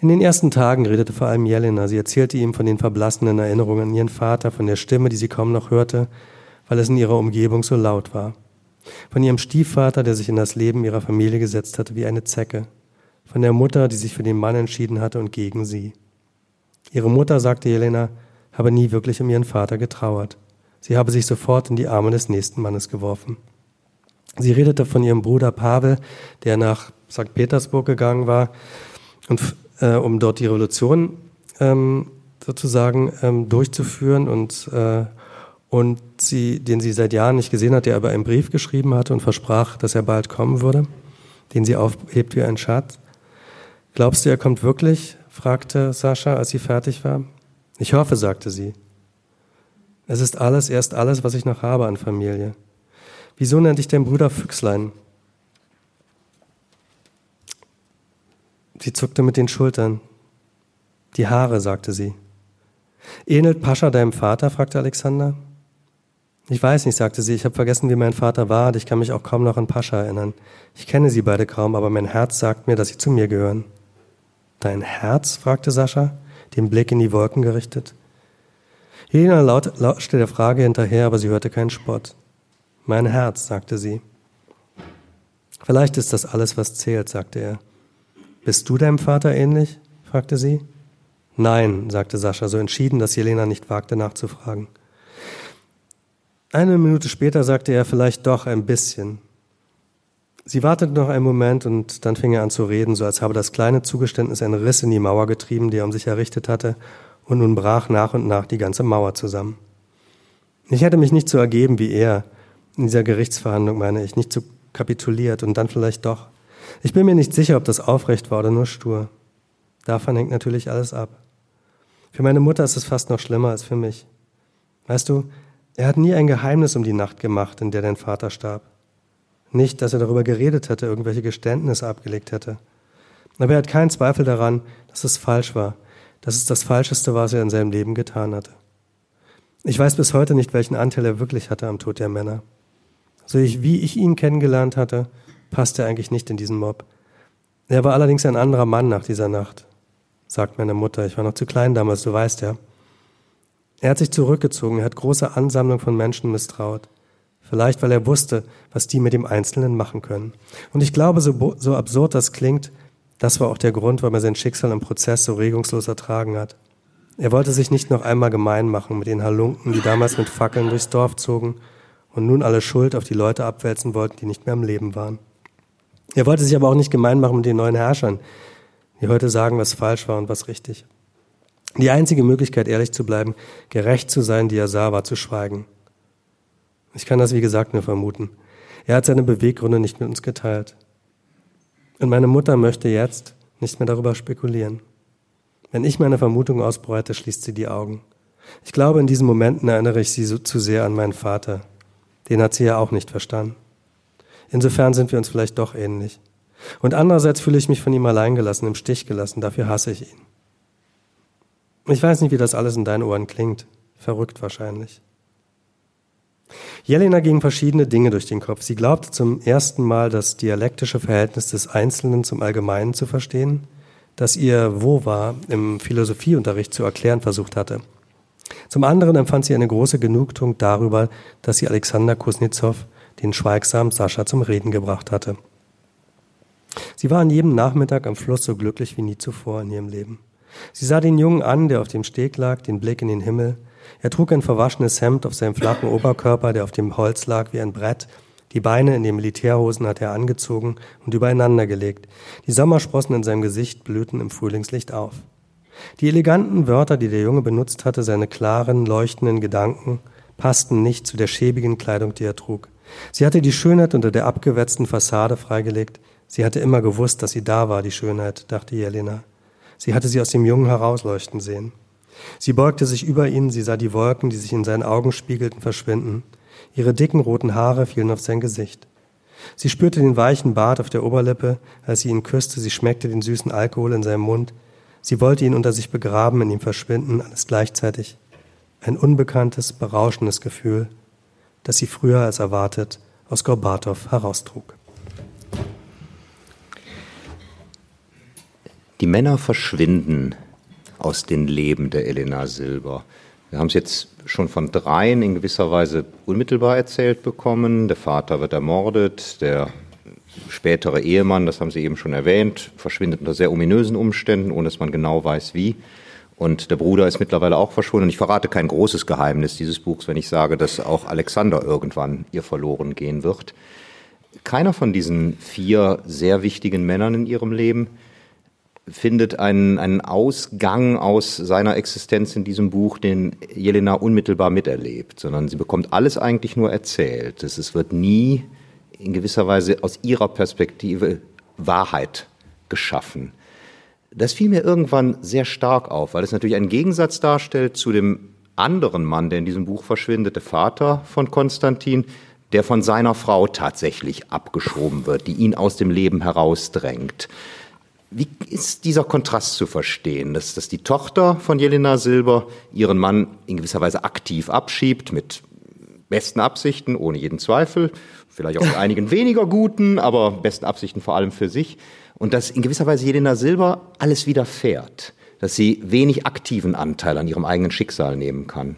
In den ersten Tagen redete vor allem Jelena. Sie erzählte ihm von den verblassenen Erinnerungen an ihren Vater, von der Stimme, die sie kaum noch hörte, weil es in ihrer Umgebung so laut war. Von ihrem Stiefvater, der sich in das Leben ihrer Familie gesetzt hatte wie eine Zecke von der Mutter, die sich für den Mann entschieden hatte und gegen sie. Ihre Mutter, sagte Jelena, habe nie wirklich um ihren Vater getrauert. Sie habe sich sofort in die Arme des nächsten Mannes geworfen. Sie redete von ihrem Bruder Pavel, der nach St. Petersburg gegangen war, und, äh, um dort die Revolution ähm, sozusagen ähm, durchzuführen und, äh, und sie, den sie seit Jahren nicht gesehen hat, der aber einen Brief geschrieben hatte und versprach, dass er bald kommen würde, den sie aufhebt wie ein Schatz. Glaubst du, er kommt wirklich? fragte Sascha, als sie fertig war. Ich hoffe, sagte sie. Es ist alles, erst alles, was ich noch habe an Familie. Wieso nennt dich dein Bruder Füchslein? Sie zuckte mit den Schultern. Die Haare, sagte sie. Ähnelt Pascha deinem Vater? fragte Alexander. Ich weiß nicht, sagte sie. Ich habe vergessen, wie mein Vater war und ich kann mich auch kaum noch an Pascha erinnern. Ich kenne sie beide kaum, aber mein Herz sagt mir, dass sie zu mir gehören. Dein Herz? fragte Sascha, den Blick in die Wolken gerichtet. Helena laut, lauschte der Frage hinterher, aber sie hörte keinen Spott. Mein Herz, sagte sie. Vielleicht ist das alles, was zählt, sagte er. Bist du deinem Vater ähnlich? fragte sie. Nein, sagte Sascha, so entschieden, dass Jelena nicht wagte nachzufragen. Eine Minute später sagte er vielleicht doch ein bisschen. Sie wartete noch einen Moment und dann fing er an zu reden, so als habe das kleine Zugeständnis einen Riss in die Mauer getrieben, die er um sich errichtet hatte, und nun brach nach und nach die ganze Mauer zusammen. Ich hätte mich nicht so ergeben wie er, in dieser Gerichtsverhandlung meine ich, nicht so kapituliert und dann vielleicht doch. Ich bin mir nicht sicher, ob das aufrecht war oder nur stur. Davon hängt natürlich alles ab. Für meine Mutter ist es fast noch schlimmer als für mich. Weißt du, er hat nie ein Geheimnis um die Nacht gemacht, in der dein Vater starb. Nicht, dass er darüber geredet hätte, irgendwelche Geständnisse abgelegt hätte. Aber er hat keinen Zweifel daran, dass es falsch war, dass es das Falscheste war, was er in seinem Leben getan hatte. Ich weiß bis heute nicht, welchen Anteil er wirklich hatte am Tod der Männer. So ich, wie ich ihn kennengelernt hatte, passte er eigentlich nicht in diesen Mob. Er war allerdings ein anderer Mann nach dieser Nacht sagt meine Mutter. Ich war noch zu klein damals, du weißt ja. Er hat sich zurückgezogen, er hat große Ansammlung von Menschen misstraut. Vielleicht, weil er wusste, was die mit dem Einzelnen machen können. Und ich glaube, so, so absurd das klingt, das war auch der Grund, warum er sein Schicksal im Prozess so regungslos ertragen hat. Er wollte sich nicht noch einmal gemein machen mit den Halunken, die damals mit Fackeln durchs Dorf zogen und nun alle Schuld auf die Leute abwälzen wollten, die nicht mehr am Leben waren. Er wollte sich aber auch nicht gemein machen mit den neuen Herrschern, die heute sagen, was falsch war und was richtig. Die einzige Möglichkeit, ehrlich zu bleiben, gerecht zu sein, die er sah, war zu schweigen. Ich kann das, wie gesagt, nur vermuten. Er hat seine Beweggründe nicht mit uns geteilt. Und meine Mutter möchte jetzt nicht mehr darüber spekulieren. Wenn ich meine Vermutung ausbreite, schließt sie die Augen. Ich glaube, in diesen Momenten erinnere ich sie so zu sehr an meinen Vater. Den hat sie ja auch nicht verstanden. Insofern sind wir uns vielleicht doch ähnlich. Und andererseits fühle ich mich von ihm allein gelassen, im Stich gelassen, dafür hasse ich ihn. Ich weiß nicht, wie das alles in deinen Ohren klingt. Verrückt wahrscheinlich. Jelena ging verschiedene Dinge durch den Kopf. Sie glaubte zum ersten Mal das dialektische Verhältnis des Einzelnen zum Allgemeinen zu verstehen, das ihr Wo war im Philosophieunterricht zu erklären versucht hatte. Zum anderen empfand sie eine große Genugtuung darüber, dass sie Alexander Kuznetsov, den schweigsamen Sascha, zum Reden gebracht hatte. Sie war an jedem Nachmittag am Fluss so glücklich wie nie zuvor in ihrem Leben. Sie sah den Jungen an, der auf dem Steg lag, den Blick in den Himmel. Er trug ein verwaschenes Hemd auf seinem flachen Oberkörper, der auf dem Holz lag wie ein Brett. Die Beine in den Militärhosen hatte er angezogen und übereinander gelegt. Die Sommersprossen in seinem Gesicht blühten im Frühlingslicht auf. Die eleganten Wörter, die der Junge benutzt hatte, seine klaren, leuchtenden Gedanken, passten nicht zu der schäbigen Kleidung, die er trug. Sie hatte die Schönheit unter der abgewetzten Fassade freigelegt, Sie hatte immer gewusst, dass sie da war, die Schönheit, dachte Jelena. Sie hatte sie aus dem Jungen herausleuchten sehen. Sie beugte sich über ihn, sie sah die Wolken, die sich in seinen Augen spiegelten, verschwinden. Ihre dicken roten Haare fielen auf sein Gesicht. Sie spürte den weichen Bart auf der Oberlippe, als sie ihn küsste, sie schmeckte den süßen Alkohol in seinem Mund. Sie wollte ihn unter sich begraben, in ihm verschwinden, alles gleichzeitig. Ein unbekanntes, berauschendes Gefühl, das sie früher als erwartet aus Gorbatow heraustrug. Die Männer verschwinden aus den Leben der Elena Silber. Wir haben es jetzt schon von dreien in gewisser Weise unmittelbar erzählt bekommen. Der Vater wird ermordet, der spätere Ehemann, das haben Sie eben schon erwähnt, verschwindet unter sehr ominösen Umständen, ohne dass man genau weiß wie. Und der Bruder ist mittlerweile auch verschwunden. Ich verrate kein großes Geheimnis dieses Buchs, wenn ich sage, dass auch Alexander irgendwann ihr verloren gehen wird. Keiner von diesen vier sehr wichtigen Männern in ihrem Leben findet einen, einen Ausgang aus seiner Existenz in diesem Buch, den Jelena unmittelbar miterlebt, sondern sie bekommt alles eigentlich nur erzählt. Es wird nie in gewisser Weise aus ihrer Perspektive Wahrheit geschaffen. Das fiel mir irgendwann sehr stark auf, weil es natürlich einen Gegensatz darstellt zu dem anderen Mann, der in diesem Buch verschwindet, der Vater von Konstantin, der von seiner Frau tatsächlich abgeschoben wird, die ihn aus dem Leben herausdrängt. Wie ist dieser Kontrast zu verstehen, dass, dass die Tochter von Jelena Silber ihren Mann in gewisser Weise aktiv abschiebt, mit besten Absichten, ohne jeden Zweifel, vielleicht auch mit einigen weniger guten, aber besten Absichten vor allem für sich, und dass in gewisser Weise Jelena Silber alles widerfährt, dass sie wenig aktiven Anteil an ihrem eigenen Schicksal nehmen kann?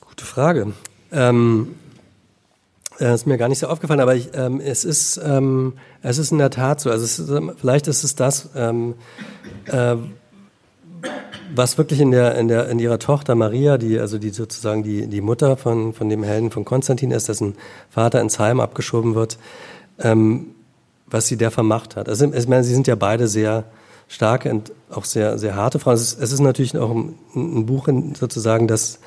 Gute Frage. Ähm, das äh, ist mir gar nicht so aufgefallen, aber ich, ähm, es, ist, ähm, es ist in der Tat so. Also ist, ähm, vielleicht ist es das, ähm, äh, was wirklich in, der, in, der, in ihrer Tochter Maria, die also die sozusagen die, die Mutter von, von dem Helden von Konstantin ist, dessen Vater ins Heim abgeschoben wird, ähm, was sie der vermacht hat. Also ich meine, sie sind ja beide sehr starke und auch sehr, sehr harte Frauen. Es ist, es ist natürlich auch ein, ein Buch in, sozusagen, das,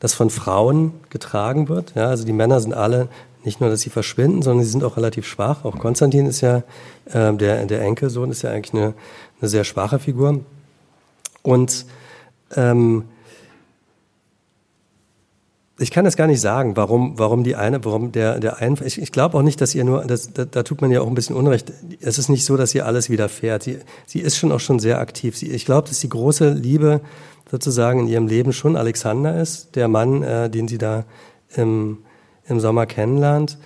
das von Frauen getragen wird. Ja, also die Männer sind alle nicht nur, dass sie verschwinden, sondern sie sind auch relativ schwach. Auch Konstantin ist ja, äh, der, der Enkelsohn ist ja eigentlich eine, eine sehr schwache Figur. Und ähm, ich kann es gar nicht sagen, warum, warum die eine, warum der, der ein, ich, ich glaube auch nicht, dass ihr nur, das, da, da tut man ja auch ein bisschen Unrecht. Es ist nicht so, dass ihr alles widerfährt. Sie, sie ist schon auch schon sehr aktiv. Sie, ich glaube, dass die große Liebe sozusagen in ihrem Leben schon Alexander ist, der Mann, äh, den sie da im, im Sommer kennenlernt.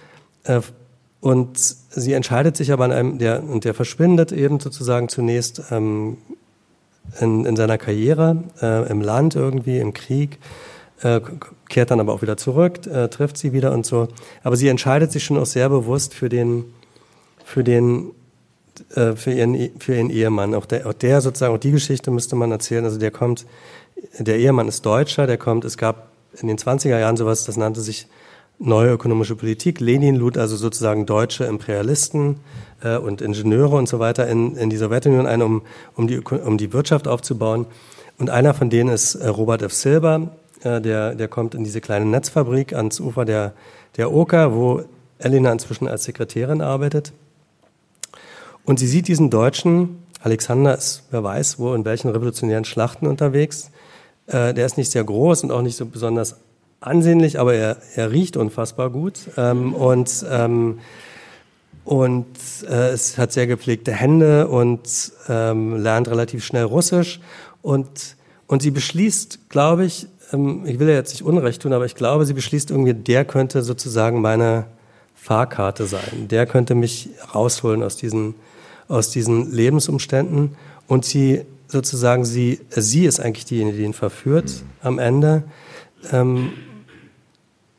Äh, und sie entscheidet sich aber an einem, der, und der verschwindet eben sozusagen zunächst ähm, in, in seiner Karriere, äh, im Land irgendwie, im Krieg äh, kehrt dann aber auch wieder zurück, äh, trifft sie wieder und so. Aber sie entscheidet sich schon auch sehr bewusst für den, für den, äh, für ihren, für ihren Ehemann. Auch der, auch der sozusagen, auch die Geschichte müsste man erzählen. Also der kommt, der Ehemann ist Deutscher, der kommt, es gab in den 20er Jahren sowas, das nannte sich neue ökonomische Politik. Lenin lud also sozusagen deutsche Imperialisten äh, und Ingenieure und so weiter in, in die Sowjetunion ein, um, um, die, um die Wirtschaft aufzubauen. Und einer von denen ist äh, Robert F. Silber, äh, der, der kommt in diese kleine Netzfabrik ans Ufer der, der Oker, wo Elena inzwischen als Sekretärin arbeitet. Und sie sieht diesen Deutschen, Alexander ist, wer weiß, wo, in welchen revolutionären Schlachten unterwegs. Äh, der ist nicht sehr groß und auch nicht so besonders ansehnlich, aber er, er riecht unfassbar gut. Ähm, und ähm, und äh, es hat sehr gepflegte Hände und ähm, lernt relativ schnell Russisch. Und, und sie beschließt, glaube ich, ähm, ich will ja jetzt nicht Unrecht tun, aber ich glaube, sie beschließt irgendwie, der könnte sozusagen meine Fahrkarte sein. Der könnte mich rausholen aus diesen, aus diesen Lebensumständen. Und sie sozusagen, sie, sie ist eigentlich diejenige, die ihn verführt mhm. am Ende. Ähm,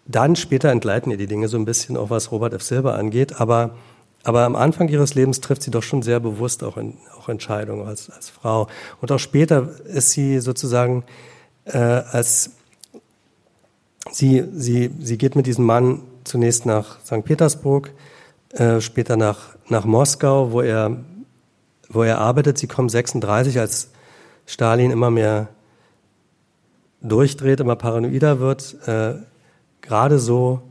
dann später entgleiten ihr die Dinge so ein bisschen, auch was Robert F. Silber angeht. Aber, aber am Anfang ihres Lebens trifft sie doch schon sehr bewusst auch, in, auch Entscheidungen als, als Frau. Und auch später ist sie sozusagen äh, als sie, sie, sie geht mit diesem Mann zunächst nach St. Petersburg, äh, später nach, nach Moskau, wo er, wo er arbeitet. Sie kommen 36, als Stalin immer mehr durchdreht, immer paranoider wird, äh, gerade so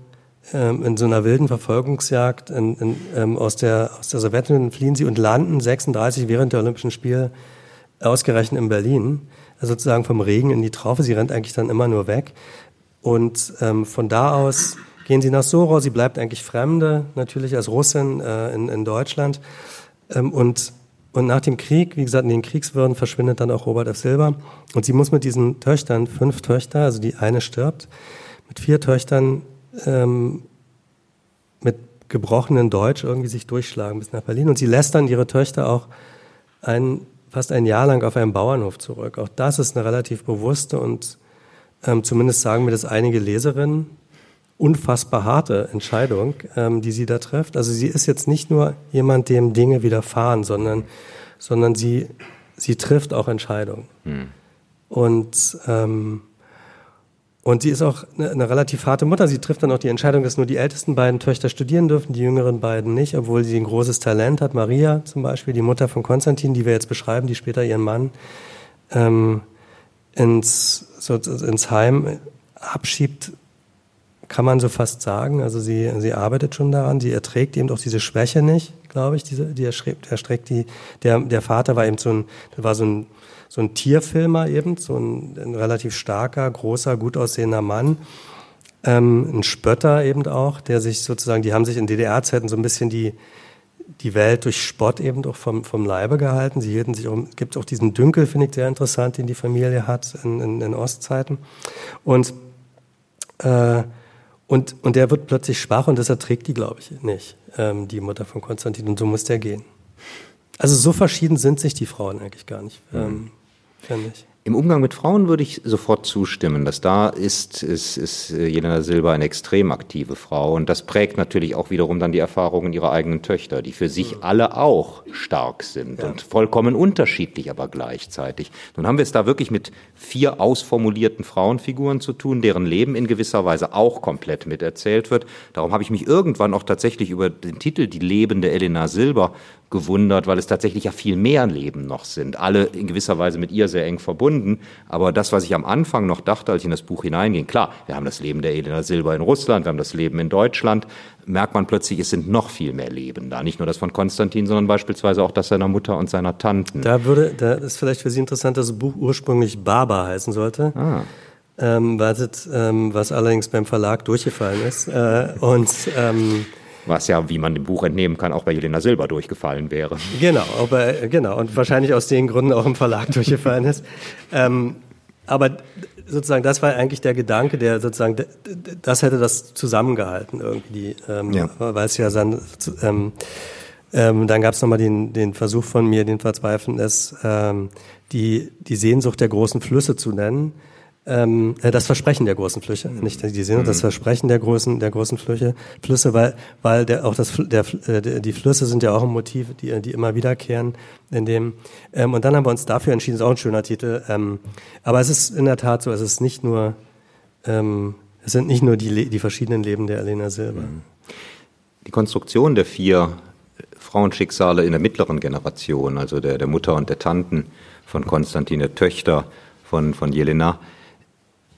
ähm, in so einer wilden Verfolgungsjagd in, in, ähm, aus, der, aus der Sowjetunion fliehen sie und landen 36 während der Olympischen Spiele ausgerechnet in Berlin sozusagen vom Regen in die Traufe. Sie rennt eigentlich dann immer nur weg. Und ähm, von da aus gehen sie nach Soro. Sie bleibt eigentlich Fremde, natürlich als Russin äh, in, in Deutschland. Ähm, und, und nach dem Krieg, wie gesagt, in den Kriegswirren verschwindet dann auch Robert F. Silber. Und sie muss mit diesen Töchtern, fünf Töchter, also die eine stirbt, mit vier Töchtern ähm, mit gebrochenen Deutsch irgendwie sich durchschlagen bis nach Berlin. Und sie lässt dann ihre Töchter auch einen fast ein Jahr lang auf einem Bauernhof zurück. Auch das ist eine relativ bewusste und ähm, zumindest sagen mir das einige Leserinnen, unfassbar harte Entscheidung, ähm, die sie da trifft. Also sie ist jetzt nicht nur jemand, dem Dinge widerfahren, sondern, sondern sie, sie trifft auch Entscheidungen. Hm. Und, ähm, und sie ist auch eine, eine, relativ harte Mutter. Sie trifft dann auch die Entscheidung, dass nur die ältesten beiden Töchter studieren dürfen, die jüngeren beiden nicht, obwohl sie ein großes Talent hat. Maria zum Beispiel, die Mutter von Konstantin, die wir jetzt beschreiben, die später ihren Mann ähm, ins, so, ins Heim abschiebt, kann man so fast sagen. Also sie, sie arbeitet schon daran, sie erträgt eben auch diese Schwäche nicht, glaube ich, diese, die erstreckt, erstreckt die, der, der Vater war eben so ein, war so ein, so ein Tierfilmer eben, so ein, ein relativ starker, großer, gut aussehender Mann. Ähm, ein Spötter eben auch, der sich sozusagen, die haben sich in DDR-Zeiten so ein bisschen die, die Welt durch Spott eben doch vom, vom Leibe gehalten. Sie hielten sich auch, gibt auch diesen Dünkel, finde ich sehr interessant, den die Familie hat in, in, in Ostzeiten. Und äh, und, und der wird plötzlich schwach und das erträgt die, glaube ich, nicht, ähm, die Mutter von Konstantin. Und so muss der gehen. Also so verschieden sind sich die Frauen eigentlich gar nicht, ähm, mhm. finde ich. Im Umgang mit Frauen würde ich sofort zustimmen, dass da ist, ist, ist äh, Jelena Silber eine extrem aktive Frau und das prägt natürlich auch wiederum dann die Erfahrungen ihrer eigenen Töchter, die für sich alle auch stark sind ja. und vollkommen unterschiedlich, aber gleichzeitig. Nun haben wir es da wirklich mit vier ausformulierten Frauenfiguren zu tun, deren Leben in gewisser Weise auch komplett miterzählt wird. Darum habe ich mich irgendwann auch tatsächlich über den Titel Die lebende Elena Silber gewundert, weil es tatsächlich ja viel mehr Leben noch sind. Alle in gewisser Weise mit ihr sehr eng verbunden. Aber das, was ich am Anfang noch dachte, als ich in das Buch hineinging, klar, wir haben das Leben der Elena Silber in Russland, wir haben das Leben in Deutschland, merkt man plötzlich, es sind noch viel mehr Leben da. Nicht nur das von Konstantin, sondern beispielsweise auch das seiner Mutter und seiner Tanten. Da würde, da ist vielleicht für Sie interessant, dass das Buch ursprünglich Baba heißen sollte. Ah. Ähm, was, ähm, was allerdings beim Verlag durchgefallen ist. Äh, und ähm, was ja, wie man dem Buch entnehmen kann, auch bei Jelena Silber durchgefallen wäre. Genau, aber, genau, und wahrscheinlich aus den Gründen auch im Verlag durchgefallen ist. Ähm, aber sozusagen, das war eigentlich der Gedanke, der sozusagen, das hätte das zusammengehalten irgendwie, ähm, ja. weil es ja dann, ähm, ähm, dann gab es nochmal den, den Versuch von mir, den Verzweifeln ist, ähm, die, die Sehnsucht der großen Flüsse zu nennen ähm, äh, das Versprechen der großen Flüsse, mhm. nicht die Sehnsucht, das mhm. Versprechen der großen, der großen Flüsse, Flüsse, weil, weil der, auch das, der, äh, die Flüsse sind ja auch ein Motiv, die, die immer wiederkehren in dem, ähm, und dann haben wir uns dafür entschieden, ist auch ein schöner Titel, ähm, aber es ist in der Tat so, es ist nicht nur, ähm, es sind nicht nur die, die verschiedenen Leben der Elena Silber. Mhm. Die Konstruktion der vier Frauenschicksale in der mittleren Generation, also der, der Mutter und der Tanten von Konstantin, der Töchter von, von Jelena,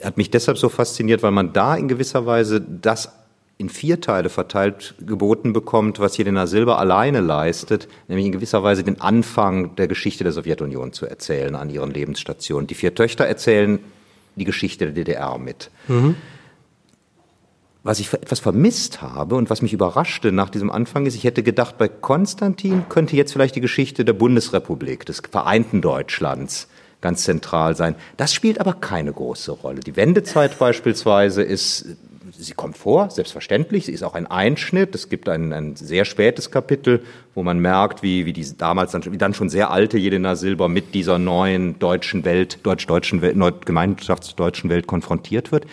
hat mich deshalb so fasziniert, weil man da in gewisser Weise das in vier Teile verteilt geboten bekommt, was Jelena Silber alleine leistet, nämlich in gewisser Weise den Anfang der Geschichte der Sowjetunion zu erzählen an ihren Lebensstationen. Die vier Töchter erzählen die Geschichte der DDR mit. Mhm. Was ich etwas vermisst habe und was mich überraschte nach diesem Anfang ist, ich hätte gedacht, bei Konstantin könnte jetzt vielleicht die Geschichte der Bundesrepublik, des vereinten Deutschlands ganz zentral sein. Das spielt aber keine große Rolle. Die Wendezeit beispielsweise ist, sie kommt vor, selbstverständlich, sie ist auch ein Einschnitt. Es gibt ein, ein sehr spätes Kapitel, wo man merkt, wie, wie diese damals dann, wie dann schon sehr alte Jelena Silber mit dieser neuen deutschen Welt, deutsch-deutschen Welt, gemeinschaftsdeutschen Welt konfrontiert wird.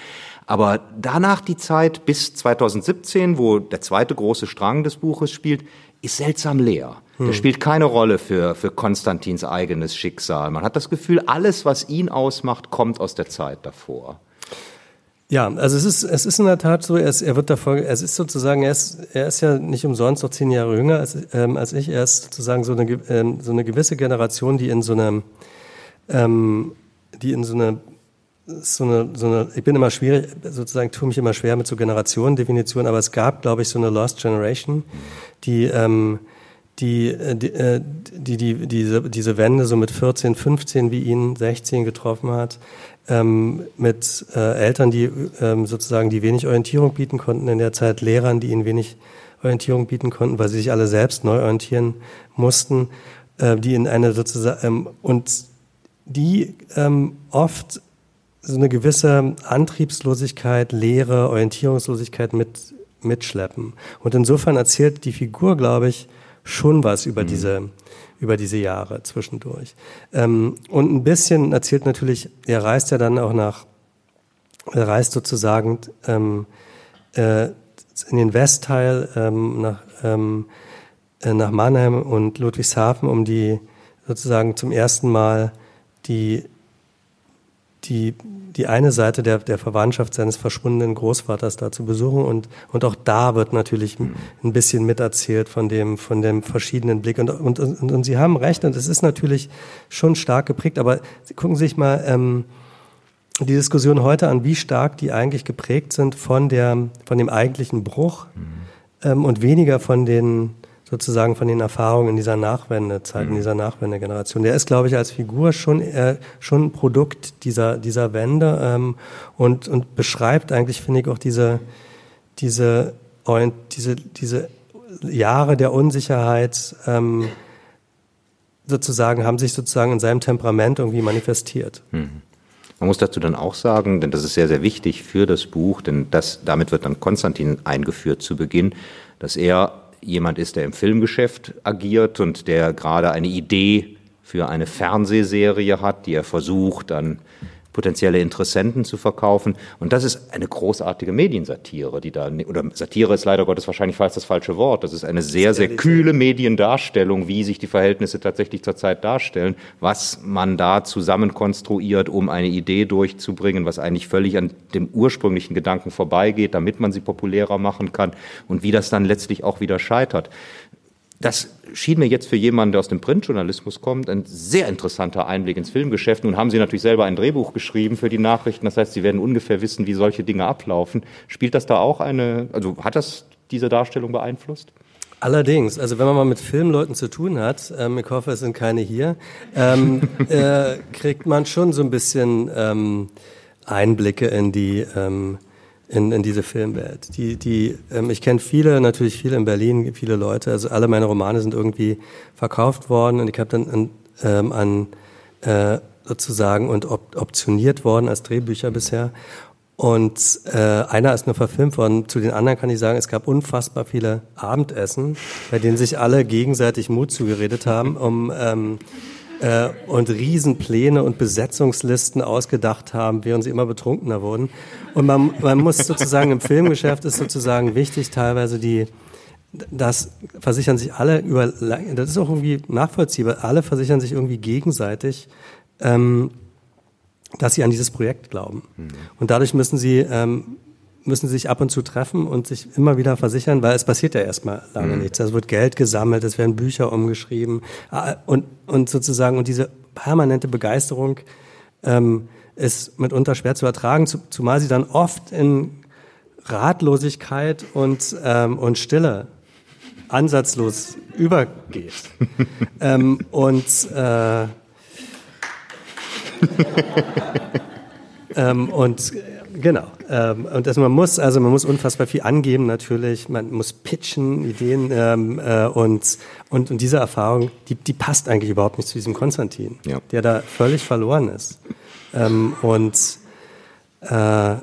Aber danach die Zeit bis 2017, wo der zweite große Strang des Buches spielt, ist seltsam leer. Der hm. spielt keine Rolle für, für Konstantins eigenes Schicksal. Man hat das Gefühl, alles, was ihn ausmacht, kommt aus der Zeit davor. Ja, also es ist, es ist in der Tat so, er, ist, er wird davor, es ist sozusagen, er ist, er ist ja nicht umsonst noch zehn Jahre jünger als, ähm, als ich. Er ist sozusagen so eine, ähm, so eine gewisse Generation, die in so einem, ähm, die in so einer so eine, so eine, ich bin immer schwierig, sozusagen tue mich immer schwer mit so Generationendefinitionen, aber es gab, glaube ich, so eine Lost Generation, die, ähm, die, äh, die, äh, die, die, diese, diese Wende so mit 14, 15 wie ihn 16 getroffen hat, ähm, mit äh, Eltern, die ähm, sozusagen die wenig Orientierung bieten konnten in der Zeit, Lehrern, die ihnen wenig Orientierung bieten konnten, weil sie sich alle selbst neu orientieren mussten, äh, die in eine sozusagen ähm, und die ähm, oft so eine gewisse Antriebslosigkeit, Leere, Orientierungslosigkeit mit mitschleppen. Und insofern erzählt die Figur, glaube ich, schon was über mhm. diese über diese Jahre zwischendurch. Ähm, und ein bisschen erzählt natürlich, er reist ja dann auch nach, er reist sozusagen ähm, äh, in den Westteil ähm, nach, ähm, äh, nach Mannheim und Ludwigshafen, um die sozusagen zum ersten Mal die, die, die eine Seite der, der Verwandtschaft seines verschwundenen Großvaters da zu besuchen. Und, und auch da wird natürlich ein bisschen miterzählt von dem, von dem verschiedenen Blick. Und, und, und, und Sie haben recht und es ist natürlich schon stark geprägt, aber Sie gucken sich mal ähm, die Diskussion heute an, wie stark die eigentlich geprägt sind von der, von dem eigentlichen Bruch mhm. ähm, und weniger von den, sozusagen von den Erfahrungen in dieser Nachwendezeit, mhm. in dieser Nachwendegeneration. Der ist, glaube ich, als Figur schon äh, schon ein Produkt dieser dieser Wende ähm, und und beschreibt eigentlich, finde ich, auch diese diese diese diese Jahre der Unsicherheit ähm, sozusagen haben sich sozusagen in seinem Temperament irgendwie manifestiert. Mhm. Man muss dazu dann auch sagen, denn das ist sehr, sehr wichtig für das Buch, denn das, damit wird dann Konstantin eingeführt zu Beginn, dass er jemand ist, der im Filmgeschäft agiert und der gerade eine Idee für eine Fernsehserie hat, die er versucht dann potenzielle Interessenten zu verkaufen. Und das ist eine großartige Mediensatire, die da, oder Satire ist leider Gottes wahrscheinlich fast das falsche Wort. Das ist eine sehr, sehr kühle Mediendarstellung, wie sich die Verhältnisse tatsächlich zurzeit darstellen, was man da zusammen konstruiert, um eine Idee durchzubringen, was eigentlich völlig an dem ursprünglichen Gedanken vorbeigeht, damit man sie populärer machen kann und wie das dann letztlich auch wieder scheitert. Das schien mir jetzt für jemanden, der aus dem Printjournalismus kommt, ein sehr interessanter Einblick ins Filmgeschäft. Nun haben Sie natürlich selber ein Drehbuch geschrieben für die Nachrichten. Das heißt, Sie werden ungefähr wissen, wie solche Dinge ablaufen. Spielt das da auch eine, also hat das diese Darstellung beeinflusst? Allerdings, also wenn man mal mit Filmleuten zu tun hat, ähm, ich hoffe, es sind keine hier, ähm, äh, kriegt man schon so ein bisschen ähm, Einblicke in die ähm, in, in diese Filmwelt. Die, die, ähm, ich kenne viele, natürlich viele in Berlin, viele Leute. Also alle meine Romane sind irgendwie verkauft worden und ich habe dann an, ähm, an äh, sozusagen und op optioniert worden als Drehbücher bisher. Und äh, einer ist nur verfilmt worden. Zu den anderen kann ich sagen, es gab unfassbar viele Abendessen, bei denen sich alle gegenseitig Mut zugeredet haben, um ähm, äh, und Riesenpläne und Besetzungslisten ausgedacht haben, während sie immer betrunkener wurden. Und man, man muss sozusagen im Filmgeschäft ist sozusagen wichtig, teilweise die, das versichern sich alle über, das ist auch irgendwie nachvollziehbar, alle versichern sich irgendwie gegenseitig, ähm, dass sie an dieses Projekt glauben. Mhm. Und dadurch müssen sie ähm, müssen sich ab und zu treffen und sich immer wieder versichern, weil es passiert ja erstmal lange mhm. nichts. Es wird Geld gesammelt, es werden Bücher umgeschrieben ah, und, und sozusagen, und diese permanente Begeisterung ähm, ist mitunter schwer zu ertragen, zumal sie dann oft in Ratlosigkeit und, ähm, und Stille ansatzlos übergeht. ähm, und äh, ähm, und Genau. Ähm, und das, man muss, also man muss unfassbar viel angeben natürlich. Man muss pitchen, Ideen ähm, äh, und, und und diese Erfahrung, die, die passt eigentlich überhaupt nicht zu diesem Konstantin, ja. der da völlig verloren ist. Ähm, und äh,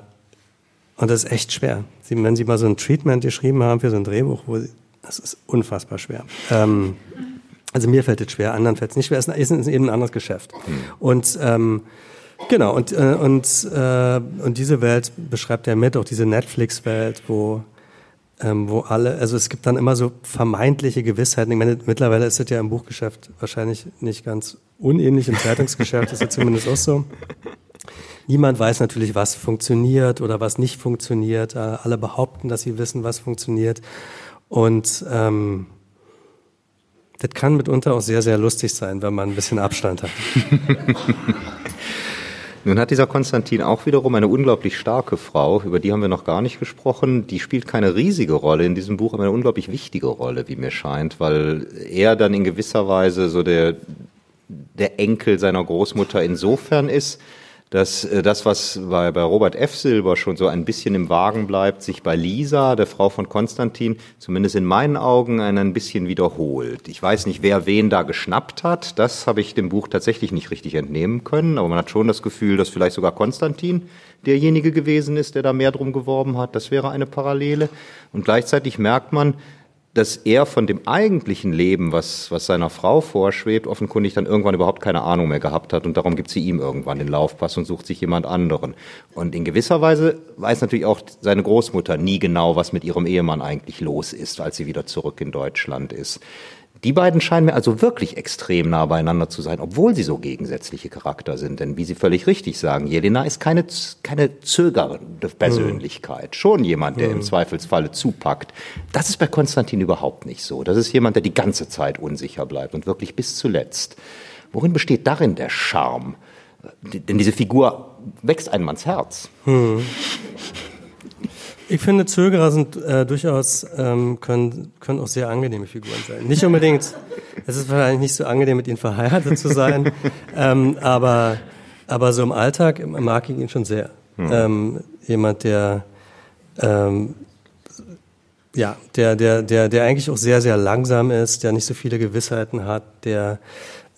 und das ist echt schwer. Sie, wenn Sie mal so ein Treatment geschrieben haben für so ein Drehbuch, wo Sie, das ist unfassbar schwer. Ähm, also mir fällt es schwer, anderen fällt es nicht schwer. Es ist, ist eben ein anderes Geschäft. Hm. Und ähm, Genau, und, äh, und, äh, und diese Welt beschreibt er mit, auch diese Netflix-Welt, wo, ähm, wo alle, also es gibt dann immer so vermeintliche Gewissheiten. Ich meine, mittlerweile ist es ja im Buchgeschäft wahrscheinlich nicht ganz unähnlich, im Zeitungsgeschäft ist es zumindest auch so. Niemand weiß natürlich, was funktioniert oder was nicht funktioniert. Äh, alle behaupten, dass sie wissen, was funktioniert. Und ähm, das kann mitunter auch sehr, sehr lustig sein, wenn man ein bisschen Abstand hat. Nun hat dieser Konstantin auch wiederum eine unglaublich starke Frau, über die haben wir noch gar nicht gesprochen. Die spielt keine riesige Rolle in diesem Buch, aber eine unglaublich wichtige Rolle, wie mir scheint, weil er dann in gewisser Weise so der, der Enkel seiner Großmutter insofern ist, dass äh, das, was bei, bei Robert F. Silber schon so ein bisschen im Wagen bleibt, sich bei Lisa, der Frau von Konstantin, zumindest in meinen Augen ein bisschen wiederholt. Ich weiß nicht, wer wen da geschnappt hat. Das habe ich dem Buch tatsächlich nicht richtig entnehmen können. Aber man hat schon das Gefühl, dass vielleicht sogar Konstantin derjenige gewesen ist, der da mehr drum geworben hat. Das wäre eine Parallele. Und gleichzeitig merkt man, dass er von dem eigentlichen Leben, was, was seiner Frau vorschwebt, offenkundig dann irgendwann überhaupt keine Ahnung mehr gehabt hat und darum gibt sie ihm irgendwann den Laufpass und sucht sich jemand anderen. Und in gewisser Weise weiß natürlich auch seine Großmutter nie genau, was mit ihrem Ehemann eigentlich los ist, als sie wieder zurück in Deutschland ist. Die beiden scheinen mir also wirklich extrem nah beieinander zu sein, obwohl sie so gegensätzliche Charakter sind. Denn wie Sie völlig richtig sagen, Jelena ist keine, keine zögernde Persönlichkeit. Schon jemand, der im Zweifelsfalle zupackt. Das ist bei Konstantin überhaupt nicht so. Das ist jemand, der die ganze Zeit unsicher bleibt und wirklich bis zuletzt. Worin besteht darin der Charme? Denn diese Figur wächst einem ans Herz. Hm. Ich finde, Zögerer sind äh, durchaus, ähm, können, können auch sehr angenehme Figuren sein. Nicht unbedingt, es ist wahrscheinlich nicht so angenehm, mit ihnen verheiratet zu sein, ähm, aber, aber so im Alltag mag ich ihn schon sehr. Mhm. Ähm, jemand, der, ähm, ja, der, der, der, der eigentlich auch sehr, sehr langsam ist, der nicht so viele Gewissheiten hat, der,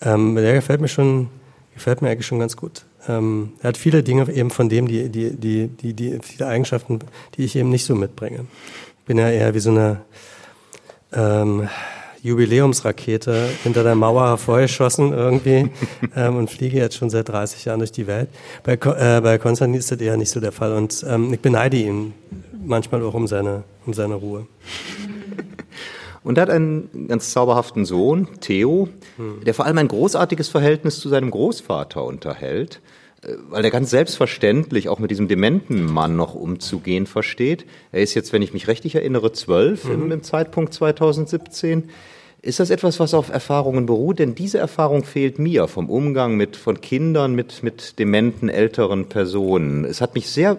ähm, der gefällt mir schon, gefällt mir eigentlich schon ganz gut. Ähm, er hat viele Dinge eben von dem, die, die, die, die, die, viele Eigenschaften, die ich eben nicht so mitbringe. Ich bin ja eher wie so eine ähm, Jubiläumsrakete hinter der Mauer hervorgeschossen irgendwie ähm, und fliege jetzt schon seit 30 Jahren durch die Welt. Bei, äh, bei Konstantin ist das eher nicht so der Fall und ähm, ich beneide ihn manchmal auch um seine, um seine Ruhe. Und er hat einen ganz zauberhaften Sohn, Theo, hm. der vor allem ein großartiges Verhältnis zu seinem Großvater unterhält, äh, weil er ganz selbstverständlich auch mit diesem dementen Mann noch umzugehen versteht. Er ist jetzt, wenn ich mich richtig erinnere, zwölf mhm. im, im Zeitpunkt 2017. Ist das etwas, was auf Erfahrungen beruht? Denn diese Erfahrung fehlt mir vom Umgang mit, von Kindern mit, mit dementen älteren Personen. Es hat mich sehr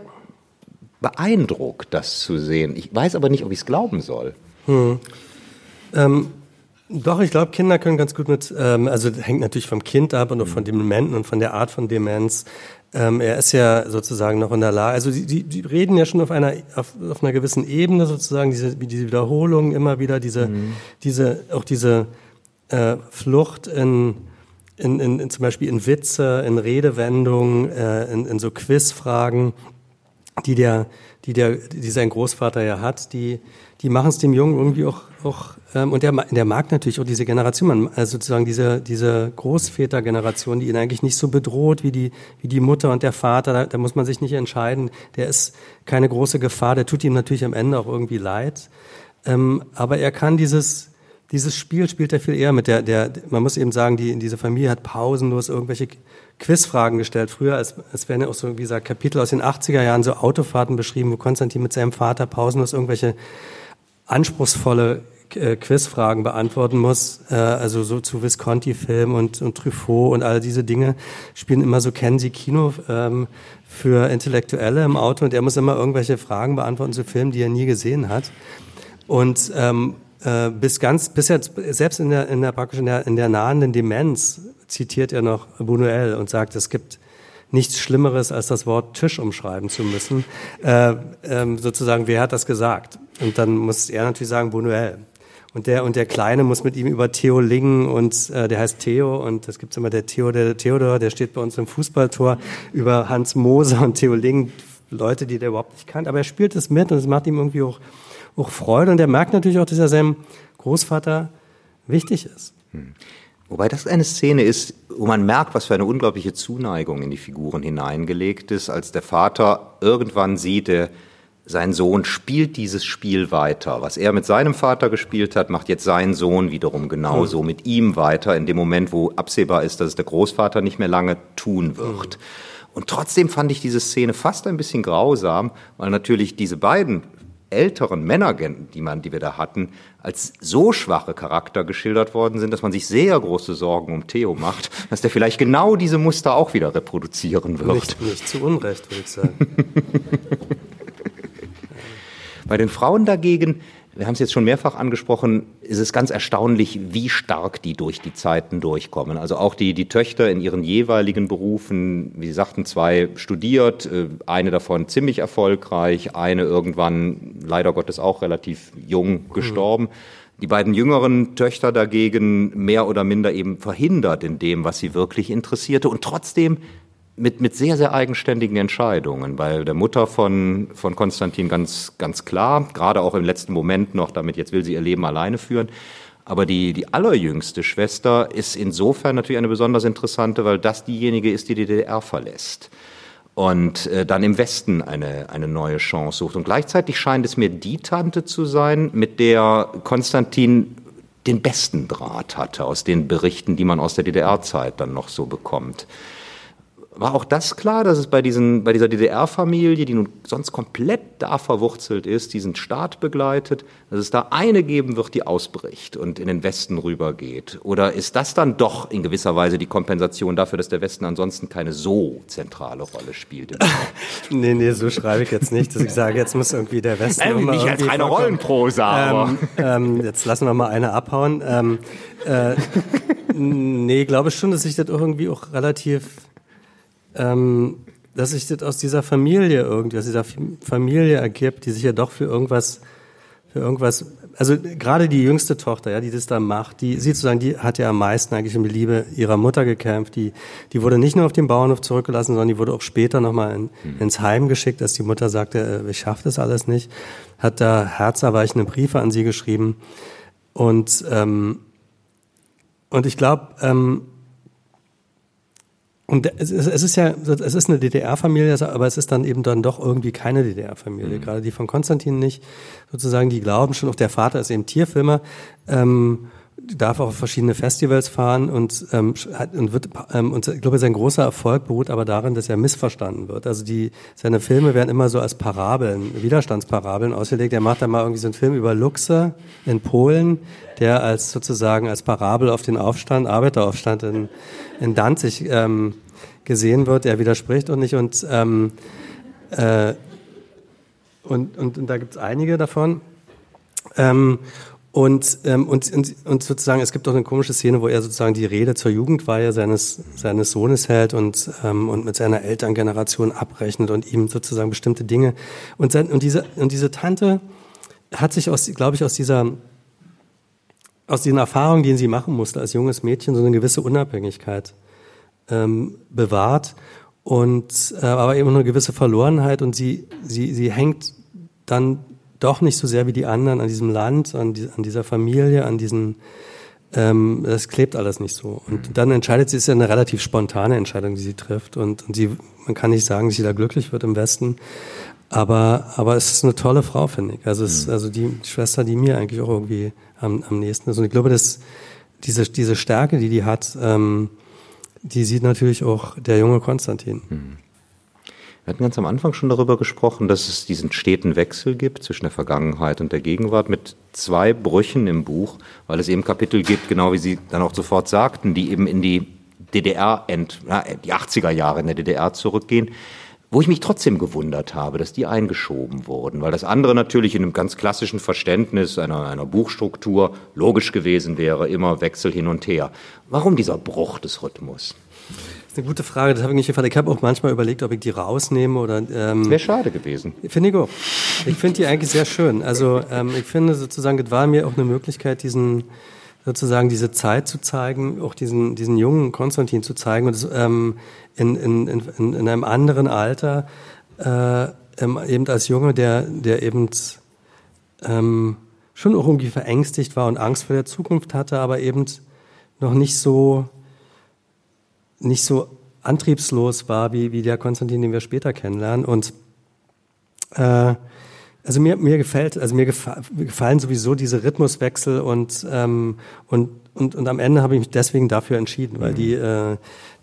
beeindruckt, das zu sehen. Ich weiß aber nicht, ob ich es glauben soll. Hm. Ähm, doch, ich glaube, Kinder können ganz gut mit, ähm, also hängt natürlich vom Kind ab und auch von dem Dementen und von der Art von Demenz. Ähm, er ist ja sozusagen noch in der Lage, also die, die, die reden ja schon auf einer, auf, auf einer gewissen Ebene sozusagen, diese, diese Wiederholungen immer wieder, diese, mhm. diese, auch diese äh, Flucht in, in, in, in, zum Beispiel in Witze, in Redewendungen, äh, in, in so Quizfragen, die der, die der, die sein Großvater ja hat, die, die machen es dem Jungen irgendwie auch, auch ähm, und der, der mag natürlich auch diese Generation, also sozusagen diese, diese Großvätergeneration, die ihn eigentlich nicht so bedroht wie die, wie die Mutter und der Vater, da, da muss man sich nicht entscheiden, der ist keine große Gefahr, der tut ihm natürlich am Ende auch irgendwie leid, ähm, aber er kann dieses, dieses Spiel spielt er viel eher mit. Der, der, man muss eben sagen, die, diese Familie hat pausenlos irgendwelche Quizfragen gestellt. Früher, als, als werden ja auch so, wie gesagt, Kapitel aus den 80er Jahren so Autofahrten beschrieben, wo Konstantin mit seinem Vater pausenlos irgendwelche anspruchsvolle äh, Quizfragen beantworten muss, äh, also so zu Visconti-Film und, und Truffaut und all diese Dinge spielen immer so, kennen Sie Kino ähm, für Intellektuelle im Auto und er muss immer irgendwelche Fragen beantworten zu Filmen, die er nie gesehen hat. Und ähm, äh, bis ganz, bis jetzt, selbst in der, in der praktisch in der, in der nahenden Demenz zitiert er noch Buñuel und sagt, es gibt nichts Schlimmeres, als das Wort Tisch umschreiben zu müssen. Äh, ähm, sozusagen, wer hat das gesagt? Und dann muss er natürlich sagen, Buñuel. Und der, und der Kleine muss mit ihm über Theo Lingen und äh, der heißt Theo und das gibt's immer der Theo, der Theodor, der steht bei uns im Fußballtor über Hans Moser und Theo Lingen, Leute, die der überhaupt nicht kannt, aber er spielt es mit und es macht ihm irgendwie auch, auch Freude und er merkt natürlich auch, dass er seinem Großvater wichtig ist. Hm. Wobei das eine Szene ist, wo man merkt, was für eine unglaubliche Zuneigung in die Figuren hineingelegt ist, als der Vater irgendwann sieht, der, sein Sohn spielt dieses Spiel weiter. Was er mit seinem Vater gespielt hat, macht jetzt sein Sohn wiederum genauso mhm. mit ihm weiter, in dem Moment, wo absehbar ist, dass es der Großvater nicht mehr lange tun wird. Mhm. Und trotzdem fand ich diese Szene fast ein bisschen grausam, weil natürlich diese beiden älteren Männer, die man, die wir da hatten, als so schwache Charakter geschildert worden sind, dass man sich sehr große Sorgen um Theo macht, dass der vielleicht genau diese Muster auch wieder reproduzieren wird. Nicht, nicht zu Unrecht, würde ich sagen. Bei den Frauen dagegen wir haben es jetzt schon mehrfach angesprochen, ist es ganz erstaunlich, wie stark die durch die Zeiten durchkommen. Also auch die, die Töchter in ihren jeweiligen Berufen, wie Sie sagten, zwei studiert, äh, eine davon ziemlich erfolgreich, eine irgendwann leider Gottes auch relativ jung gestorben. Mhm. Die beiden jüngeren Töchter dagegen mehr oder minder eben verhindert in dem, was sie wirklich interessierte und trotzdem mit, mit sehr, sehr eigenständigen Entscheidungen. Bei der Mutter von, von Konstantin ganz, ganz klar, gerade auch im letzten Moment noch, damit jetzt will sie ihr Leben alleine führen. Aber die, die allerjüngste Schwester ist insofern natürlich eine besonders interessante, weil das diejenige ist, die die DDR verlässt und äh, dann im Westen eine, eine neue Chance sucht. Und gleichzeitig scheint es mir die Tante zu sein, mit der Konstantin den besten Draht hatte aus den Berichten, die man aus der DDR-Zeit dann noch so bekommt. War auch das klar, dass es bei, diesen, bei dieser DDR-Familie, die nun sonst komplett da verwurzelt ist, diesen Staat begleitet, dass es da eine geben wird, die ausbricht und in den Westen rübergeht? Oder ist das dann doch in gewisser Weise die Kompensation dafür, dass der Westen ansonsten keine so zentrale Rolle spielt? nee, nee, so schreibe ich jetzt nicht, dass ich sage, jetzt muss irgendwie der Westen. Ähm, nicht als reine Rollenprosa. Ähm, ähm, jetzt lassen wir mal eine abhauen. Ähm, äh, nee, glaube ich schon, dass sich das irgendwie auch relativ ähm, dass sich das aus dieser Familie irgendwie, aus dieser Familie ergibt, die sich ja doch für irgendwas, für irgendwas, also gerade die jüngste Tochter, ja, die das da macht, die, sie sozusagen, die hat ja am meisten eigentlich um die Liebe ihrer Mutter gekämpft. Die, die wurde nicht nur auf dem Bauernhof zurückgelassen, sondern die wurde auch später nochmal in, mhm. ins Heim geschickt, als die Mutter sagte, äh, ich schaffe das alles nicht. Hat da herzerweichende Briefe an sie geschrieben. Und, ähm, und ich glaube, ähm, und es ist, es ist ja, es ist eine DDR-Familie, aber es ist dann eben dann doch irgendwie keine DDR-Familie. Mhm. Gerade die von Konstantin nicht, sozusagen, die glauben schon, auch der Vater ist eben Tierfilmer, ähm, darf auch auf verschiedene Festivals fahren und, ähm, und wird, ähm, und ich glaube, sein großer Erfolg beruht aber darin, dass er missverstanden wird. Also die, seine Filme werden immer so als Parabeln, Widerstandsparabeln ausgelegt. Er macht dann mal irgendwie so einen Film über Luxe in Polen, der als sozusagen als Parabel auf den Aufstand, Arbeiteraufstand in in Danzig ähm, gesehen wird. Er widerspricht und nicht und ähm, äh, und, und, und da gibt es einige davon. Ähm, und, ähm, und, und, und sozusagen, es gibt auch eine komische Szene, wo er sozusagen die Rede zur Jugendweihe seines, seines Sohnes hält und, ähm, und mit seiner Elterngeneration abrechnet und ihm sozusagen bestimmte Dinge. Und, sein, und, diese, und diese Tante hat sich, glaube ich, aus dieser aus diesen Erfahrungen, die sie machen musste als junges Mädchen, so eine gewisse Unabhängigkeit ähm, bewahrt und äh, aber eben eine gewisse Verlorenheit und sie, sie, sie hängt dann doch nicht so sehr wie die anderen an diesem Land, an, die, an dieser Familie, an diesen, ähm, das klebt alles nicht so. Und dann entscheidet sie, ist ja eine relativ spontane Entscheidung, die sie trifft und, und sie, man kann nicht sagen, dass sie da glücklich wird im Westen, aber, aber es ist eine tolle Frau, finde ich. Also, es, mhm. also die Schwester, die mir eigentlich auch irgendwie am, am nächsten ist. Und ich glaube, dass diese, diese Stärke, die die hat, ähm, die sieht natürlich auch der junge Konstantin. Mhm. Wir hatten ganz am Anfang schon darüber gesprochen, dass es diesen steten Wechsel gibt zwischen der Vergangenheit und der Gegenwart mit zwei Brüchen im Buch, weil es eben Kapitel gibt, genau wie Sie dann auch sofort sagten, die eben in die DDR, die 80er Jahre in der DDR zurückgehen wo ich mich trotzdem gewundert habe, dass die eingeschoben wurden, weil das andere natürlich in einem ganz klassischen Verständnis einer, einer Buchstruktur logisch gewesen wäre, immer Wechsel hin und her. Warum dieser Bruch des Rhythmus? Ist eine gute Frage, das habe ich nicht gefragt. Ich habe auch manchmal überlegt, ob ich die rausnehme oder. Ähm, das wäre schade gewesen. Finde ich auch. Ich finde die eigentlich sehr schön. Also ähm, ich finde sozusagen, das war mir auch eine Möglichkeit, diesen sozusagen diese Zeit zu zeigen, auch diesen, diesen jungen Konstantin zu zeigen und das, ähm, in, in, in, in einem anderen Alter, äh, ähm, eben als Junge, der, der eben ähm, schon auch irgendwie verängstigt war und Angst vor der Zukunft hatte, aber eben noch nicht so, nicht so antriebslos war wie, wie der Konstantin, den wir später kennenlernen. Und äh, also mir, mir gefällt, also mir gefallen sowieso diese Rhythmuswechsel und, ähm, und, und, und am Ende habe ich mich deswegen dafür entschieden, weil mhm. die, äh,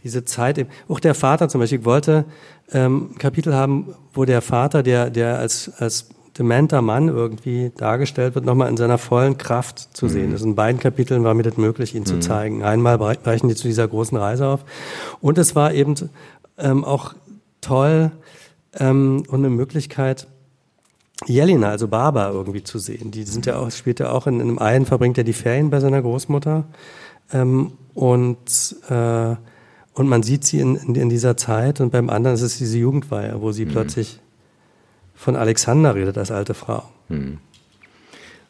diese Zeit, auch der Vater zum Beispiel, ich wollte ähm, Kapitel haben, wo der Vater, der, der als, als dementer Mann irgendwie dargestellt wird, nochmal in seiner vollen Kraft zu sehen. Mhm. In beiden Kapiteln war mir das möglich, ihn mhm. zu zeigen. Einmal brechen die zu dieser großen Reise auf. Und es war eben ähm, auch toll ähm, und eine Möglichkeit, Jelena, also Baba, irgendwie zu sehen. Die sind ja auch, spielt ja auch in, in einem einen, verbringt er die Ferien bei seiner Großmutter. Ähm, und, äh, und man sieht sie in, in, in, dieser Zeit und beim anderen ist es diese Jugendweihe, wo sie mhm. plötzlich von Alexander redet als alte Frau. Mhm.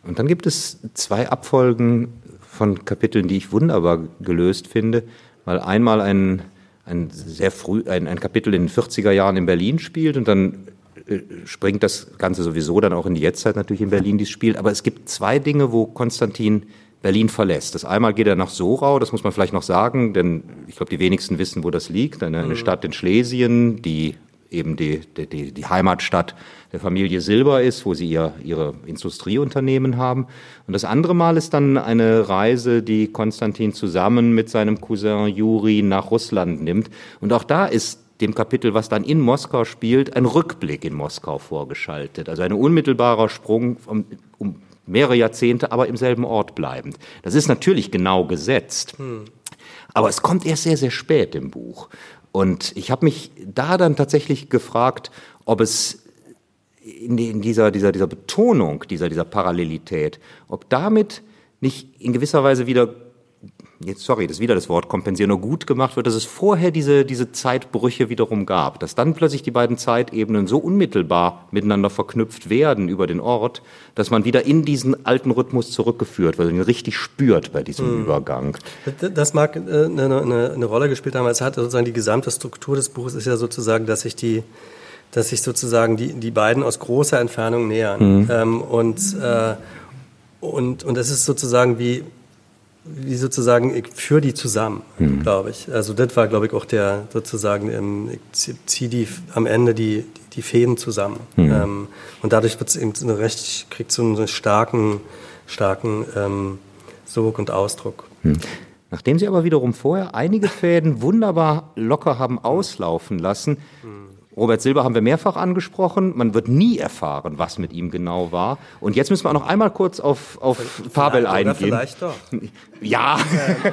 Und dann gibt es zwei Abfolgen von Kapiteln, die ich wunderbar gelöst finde, weil einmal ein, ein sehr früh, ein, ein Kapitel in den 40er Jahren in Berlin spielt und dann äh, springt das Ganze sowieso dann auch in die Jetztzeit natürlich in Berlin, dieses Spiel. Aber es gibt zwei Dinge, wo Konstantin Berlin verlässt. Das einmal geht er nach Sorau, das muss man vielleicht noch sagen, denn ich glaube, die wenigsten wissen, wo das liegt. Eine, eine mhm. Stadt in Schlesien, die eben die, die, die Heimatstadt der Familie Silber ist, wo sie ihr, ihre Industrieunternehmen haben. Und das andere Mal ist dann eine Reise, die Konstantin zusammen mit seinem Cousin Juri nach Russland nimmt. Und auch da ist dem Kapitel, was dann in Moskau spielt, ein Rückblick in Moskau vorgeschaltet. Also ein unmittelbarer Sprung um, um mehrere Jahrzehnte, aber im selben Ort bleibend. Das ist natürlich genau gesetzt. Hm. Aber es kommt erst sehr, sehr spät im Buch. Und ich habe mich da dann tatsächlich gefragt, ob es in, in dieser, dieser, dieser Betonung, dieser, dieser Parallelität, ob damit nicht in gewisser Weise wieder jetzt sorry, das ist wieder das Wort kompensieren, nur gut gemacht wird, dass es vorher diese, diese Zeitbrüche wiederum gab, dass dann plötzlich die beiden Zeitebenen so unmittelbar miteinander verknüpft werden über den Ort, dass man wieder in diesen alten Rhythmus zurückgeführt wird und ihn richtig spürt bei diesem hm. Übergang. Das mag eine, eine, eine Rolle gespielt haben, es hat sozusagen die gesamte Struktur des Buches ist ja sozusagen, dass sich die dass sich sozusagen die, die beiden aus großer Entfernung nähern. Mhm. Ähm, und, äh, und, und es ist sozusagen wie, wie sozusagen, ich führe die zusammen, mhm. glaube ich. Also das war, glaube ich, auch der sozusagen, ähm, ich ziehe die am Ende die, die Fäden zusammen. Mhm. Ähm, und dadurch wird es eben eine recht, kriegt so einen starken, starken ähm, Sog und Ausdruck. Mhm. Nachdem Sie aber wiederum vorher einige Fäden wunderbar locker haben auslaufen lassen, mhm. Robert Silber haben wir mehrfach angesprochen. Man wird nie erfahren, was mit ihm genau war. Und jetzt müssen wir auch noch einmal kurz auf, auf Pavel eingehen. vielleicht doch. Ja,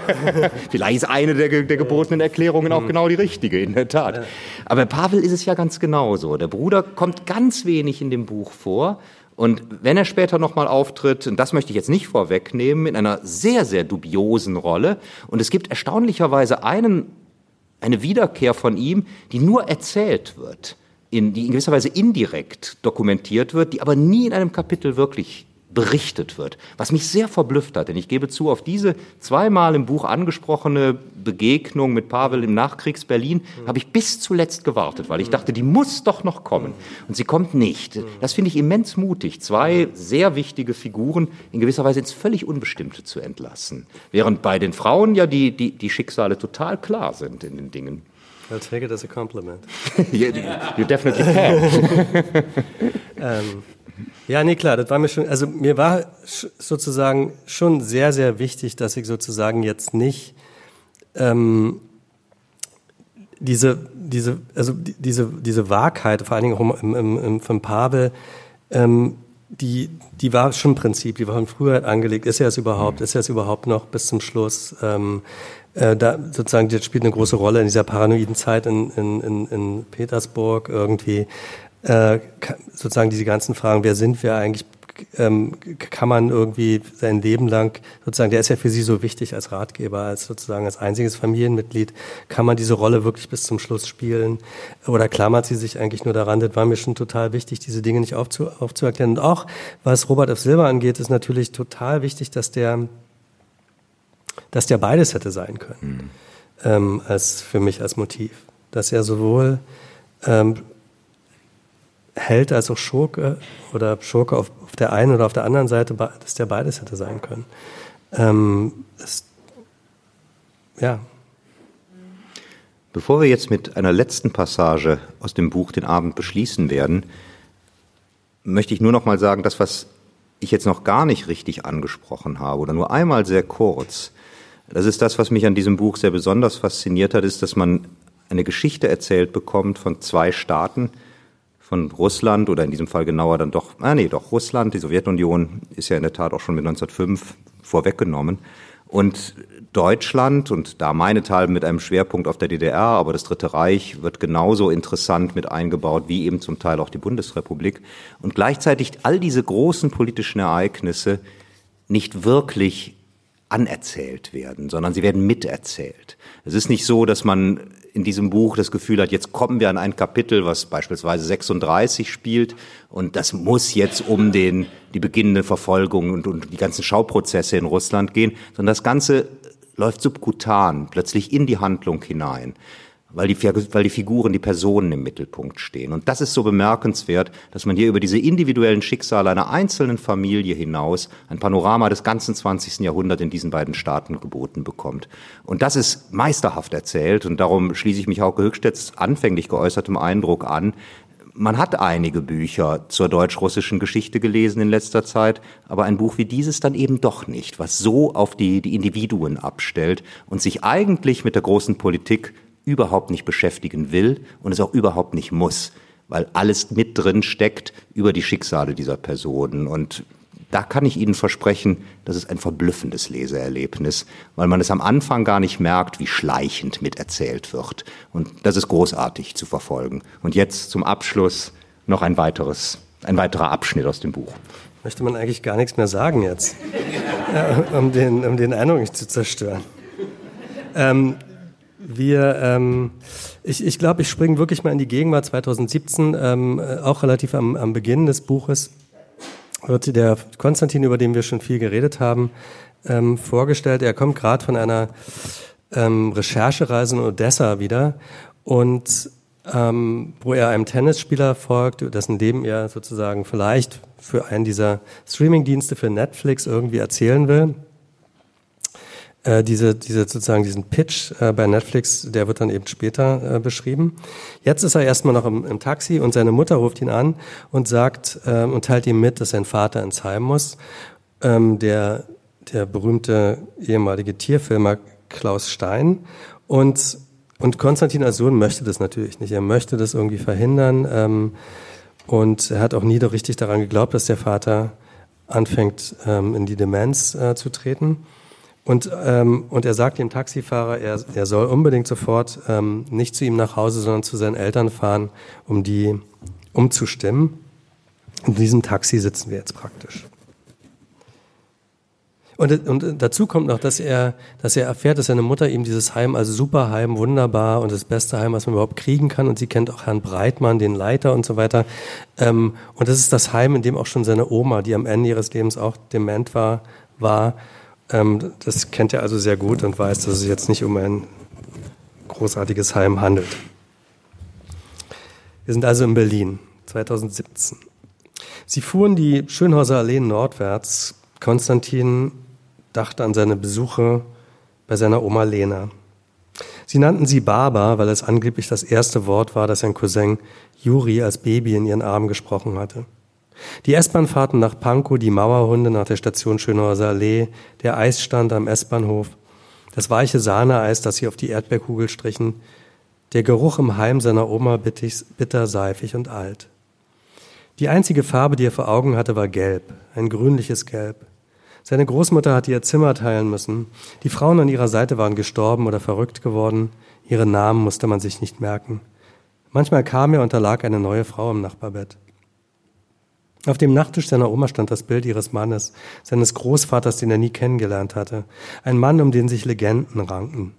vielleicht ist eine der, der gebotenen Erklärungen auch genau die richtige, in der Tat. Aber Pavel ist es ja ganz genauso. Der Bruder kommt ganz wenig in dem Buch vor. Und wenn er später nochmal auftritt, und das möchte ich jetzt nicht vorwegnehmen, in einer sehr, sehr dubiosen Rolle. Und es gibt erstaunlicherweise einen eine Wiederkehr von ihm, die nur erzählt wird, in, die in gewisser Weise indirekt dokumentiert wird, die aber nie in einem Kapitel wirklich berichtet wird, was mich sehr verblüfft hat. Denn ich gebe zu, auf diese zweimal im Buch angesprochene Begegnung mit Pavel im Nachkriegs-Berlin mhm. habe ich bis zuletzt gewartet, weil ich dachte, die muss doch noch kommen. Und sie kommt nicht. Das finde ich immens mutig, zwei sehr wichtige Figuren in gewisser Weise ins völlig Unbestimmte zu entlassen. Während bei den Frauen ja die, die, die Schicksale total klar sind in den Dingen. I'll take it as a compliment. you, you definitely can. ähm, ja, nee, klar, das war mir schon, also mir war sozusagen schon sehr, sehr wichtig, dass ich sozusagen jetzt nicht ähm, diese, diese, also diese, diese Wahrheit, vor allen Dingen auch im, im, im, von Pavel, ähm, die, die war schon Prinzip, die war von früher angelegt. Ist er es überhaupt? Mhm. Ist er es überhaupt noch bis zum Schluss? Ähm, äh, da sozusagen, das spielt eine große Rolle in dieser paranoiden Zeit in, in, in, in Petersburg irgendwie äh, sozusagen diese ganzen Fragen, wer sind wir eigentlich, ähm, kann man irgendwie sein Leben lang, sozusagen, der ist ja für Sie so wichtig als Ratgeber, als sozusagen als einziges Familienmitglied, kann man diese Rolle wirklich bis zum Schluss spielen? Oder klammert sie sich eigentlich nur daran? Das war mir schon total wichtig, diese Dinge nicht aufzu aufzuerklären. Und auch, was Robert F. Silber angeht, ist natürlich total wichtig, dass der, dass der beides hätte sein können, mhm. ähm, als für mich als Motiv. Dass er sowohl ähm, Held als auch Schurke oder Schurke auf, auf, der einen oder auf der anderen Seite, dass der beides hätte sein können. Ähm, das, ja. Bevor wir jetzt mit einer letzten Passage aus dem Buch den Abend beschließen werden, möchte ich nur noch mal sagen, das, was ich jetzt noch gar nicht richtig angesprochen habe oder nur einmal sehr kurz, das ist das, was mich an diesem Buch sehr besonders fasziniert hat, ist, dass man eine Geschichte erzählt bekommt von zwei Staaten, von Russland oder in diesem Fall genauer dann doch, ah nee, doch Russland, die Sowjetunion ist ja in der Tat auch schon mit 1905 vorweggenommen. Und Deutschland und da meine Teil mit einem Schwerpunkt auf der DDR, aber das Dritte Reich wird genauso interessant mit eingebaut wie eben zum Teil auch die Bundesrepublik. Und gleichzeitig all diese großen politischen Ereignisse nicht wirklich anerzählt werden, sondern sie werden miterzählt. Es ist nicht so, dass man in diesem Buch das Gefühl hat, jetzt kommen wir an ein Kapitel, was beispielsweise 36 spielt und das muss jetzt um den, die beginnende Verfolgung und, und die ganzen Schauprozesse in Russland gehen, sondern das Ganze läuft subkutan, plötzlich in die Handlung hinein. Weil die, weil die Figuren, die Personen im Mittelpunkt stehen. Und das ist so bemerkenswert, dass man hier über diese individuellen Schicksale einer einzelnen Familie hinaus ein Panorama des ganzen 20. Jahrhunderts in diesen beiden Staaten geboten bekommt. Und das ist meisterhaft erzählt und darum schließe ich mich auch Höchstedts anfänglich geäußertem Eindruck an, man hat einige Bücher zur deutsch-russischen Geschichte gelesen in letzter Zeit, aber ein Buch wie dieses dann eben doch nicht, was so auf die, die Individuen abstellt und sich eigentlich mit der großen Politik überhaupt nicht beschäftigen will und es auch überhaupt nicht muss, weil alles mit drin steckt über die Schicksale dieser Personen. Und da kann ich Ihnen versprechen, das ist ein verblüffendes Leseerlebnis, weil man es am Anfang gar nicht merkt, wie schleichend miterzählt wird. Und das ist großartig zu verfolgen. Und jetzt zum Abschluss noch ein weiteres, ein weiterer Abschnitt aus dem Buch. Möchte man eigentlich gar nichts mehr sagen jetzt, um, den, um den Eindruck nicht zu zerstören. Ähm, wir, ähm, ich, ich glaube, ich springe wirklich mal in die Gegenwart 2017, ähm, auch relativ am, am Beginn des Buches wird der Konstantin, über den wir schon viel geredet haben, ähm, vorgestellt. Er kommt gerade von einer ähm, Recherchereise in Odessa wieder und ähm, wo er einem Tennisspieler folgt, dessen Leben er sozusagen vielleicht für einen dieser Streamingdienste für Netflix irgendwie erzählen will äh, diese, diese sozusagen diesen Pitch äh, bei Netflix, der wird dann eben später äh, beschrieben. Jetzt ist er erstmal noch im, im, Taxi und seine Mutter ruft ihn an und sagt äh, und teilt ihm mit, dass sein Vater ins Heim muss. Ähm, der, der berühmte ehemalige Tierfilmer Klaus Stein und und Konstantin als Sohn möchte das natürlich nicht. Er möchte das irgendwie verhindern. Ähm, und er hat auch nie richtig daran geglaubt, dass der Vater anfängt, ähm, in die Demenz äh, zu treten. Und, ähm, und er sagt dem Taxifahrer, er, er soll unbedingt sofort ähm, nicht zu ihm nach Hause, sondern zu seinen Eltern fahren, um die umzustimmen. In diesem Taxi sitzen wir jetzt praktisch. Und, und dazu kommt noch, dass er, dass er erfährt, dass seine Mutter ihm dieses Heim als Superheim, wunderbar und das beste Heim, was man überhaupt kriegen kann. Und sie kennt auch Herrn Breitmann, den Leiter und so weiter. Ähm, und das ist das Heim, in dem auch schon seine Oma, die am Ende ihres Lebens auch dement war, war ähm, das kennt er also sehr gut und weiß, dass es jetzt nicht um ein großartiges Heim handelt. Wir sind also in Berlin, 2017. Sie fuhren die Schönhauser Allee nordwärts. Konstantin dachte an seine Besuche bei seiner Oma Lena. Sie nannten sie Baba, weil es angeblich das erste Wort war, das sein Cousin Juri als Baby in ihren Armen gesprochen hatte. Die S-Bahn-Fahrten nach Pankow, die Mauerhunde nach der Station Schönhauser Allee, der Eisstand am S-Bahnhof, das weiche Sahneeis, das sie auf die Erdbeerkugel strichen, der Geruch im Heim seiner Oma bitter, seifig und alt. Die einzige Farbe, die er vor Augen hatte, war gelb, ein grünliches Gelb. Seine Großmutter hatte ihr Zimmer teilen müssen. Die Frauen an ihrer Seite waren gestorben oder verrückt geworden. Ihre Namen musste man sich nicht merken. Manchmal kam er und da lag eine neue Frau im Nachbarbett. Auf dem Nachttisch seiner Oma stand das Bild ihres Mannes, seines Großvaters, den er nie kennengelernt hatte. Ein Mann, um den sich Legenden ranken.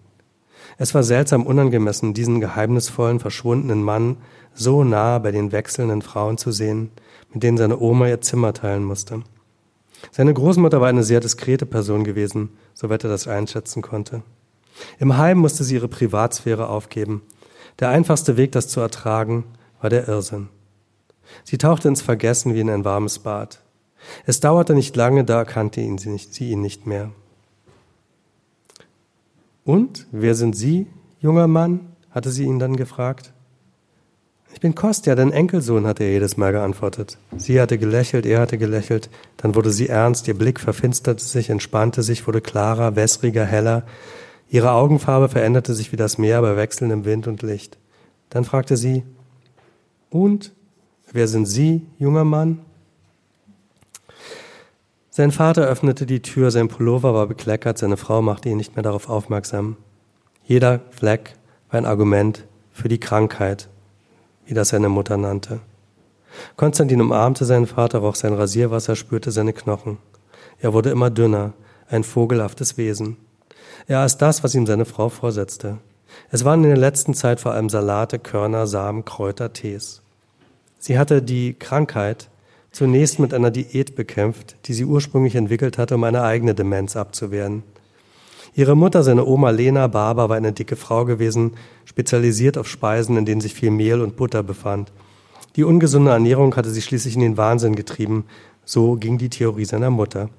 Es war seltsam unangemessen, diesen geheimnisvollen, verschwundenen Mann so nah bei den wechselnden Frauen zu sehen, mit denen seine Oma ihr Zimmer teilen musste. Seine Großmutter war eine sehr diskrete Person gewesen, soweit er das einschätzen konnte. Im Heim musste sie ihre Privatsphäre aufgeben. Der einfachste Weg, das zu ertragen, war der Irrsinn. Sie tauchte ins Vergessen wie in ein warmes Bad. Es dauerte nicht lange, da erkannte ihn sie, nicht, sie ihn nicht mehr. Und, wer sind Sie, junger Mann? hatte sie ihn dann gefragt. Ich bin Kostja, dein Enkelsohn, hatte er jedes Mal geantwortet. Sie hatte gelächelt, er hatte gelächelt, dann wurde sie ernst, ihr Blick verfinsterte sich, entspannte sich, wurde klarer, wässriger, heller. Ihre Augenfarbe veränderte sich wie das Meer bei wechselndem Wind und Licht. Dann fragte sie, und Wer sind Sie, junger Mann? Sein Vater öffnete die Tür, sein Pullover war bekleckert, seine Frau machte ihn nicht mehr darauf aufmerksam. Jeder Fleck war ein Argument für die Krankheit, wie das seine Mutter nannte. Konstantin umarmte seinen Vater, roch sein Rasierwasser, spürte seine Knochen. Er wurde immer dünner, ein vogelhaftes Wesen. Er aß das, was ihm seine Frau vorsetzte. Es waren in der letzten Zeit vor allem Salate, Körner, Samen, Kräuter, Tees. Sie hatte die Krankheit zunächst mit einer Diät bekämpft, die sie ursprünglich entwickelt hatte, um eine eigene Demenz abzuwehren. Ihre Mutter, seine Oma Lena Barber, war eine dicke Frau gewesen, spezialisiert auf Speisen, in denen sich viel Mehl und Butter befand. Die ungesunde Ernährung hatte sie schließlich in den Wahnsinn getrieben. So ging die Theorie seiner Mutter.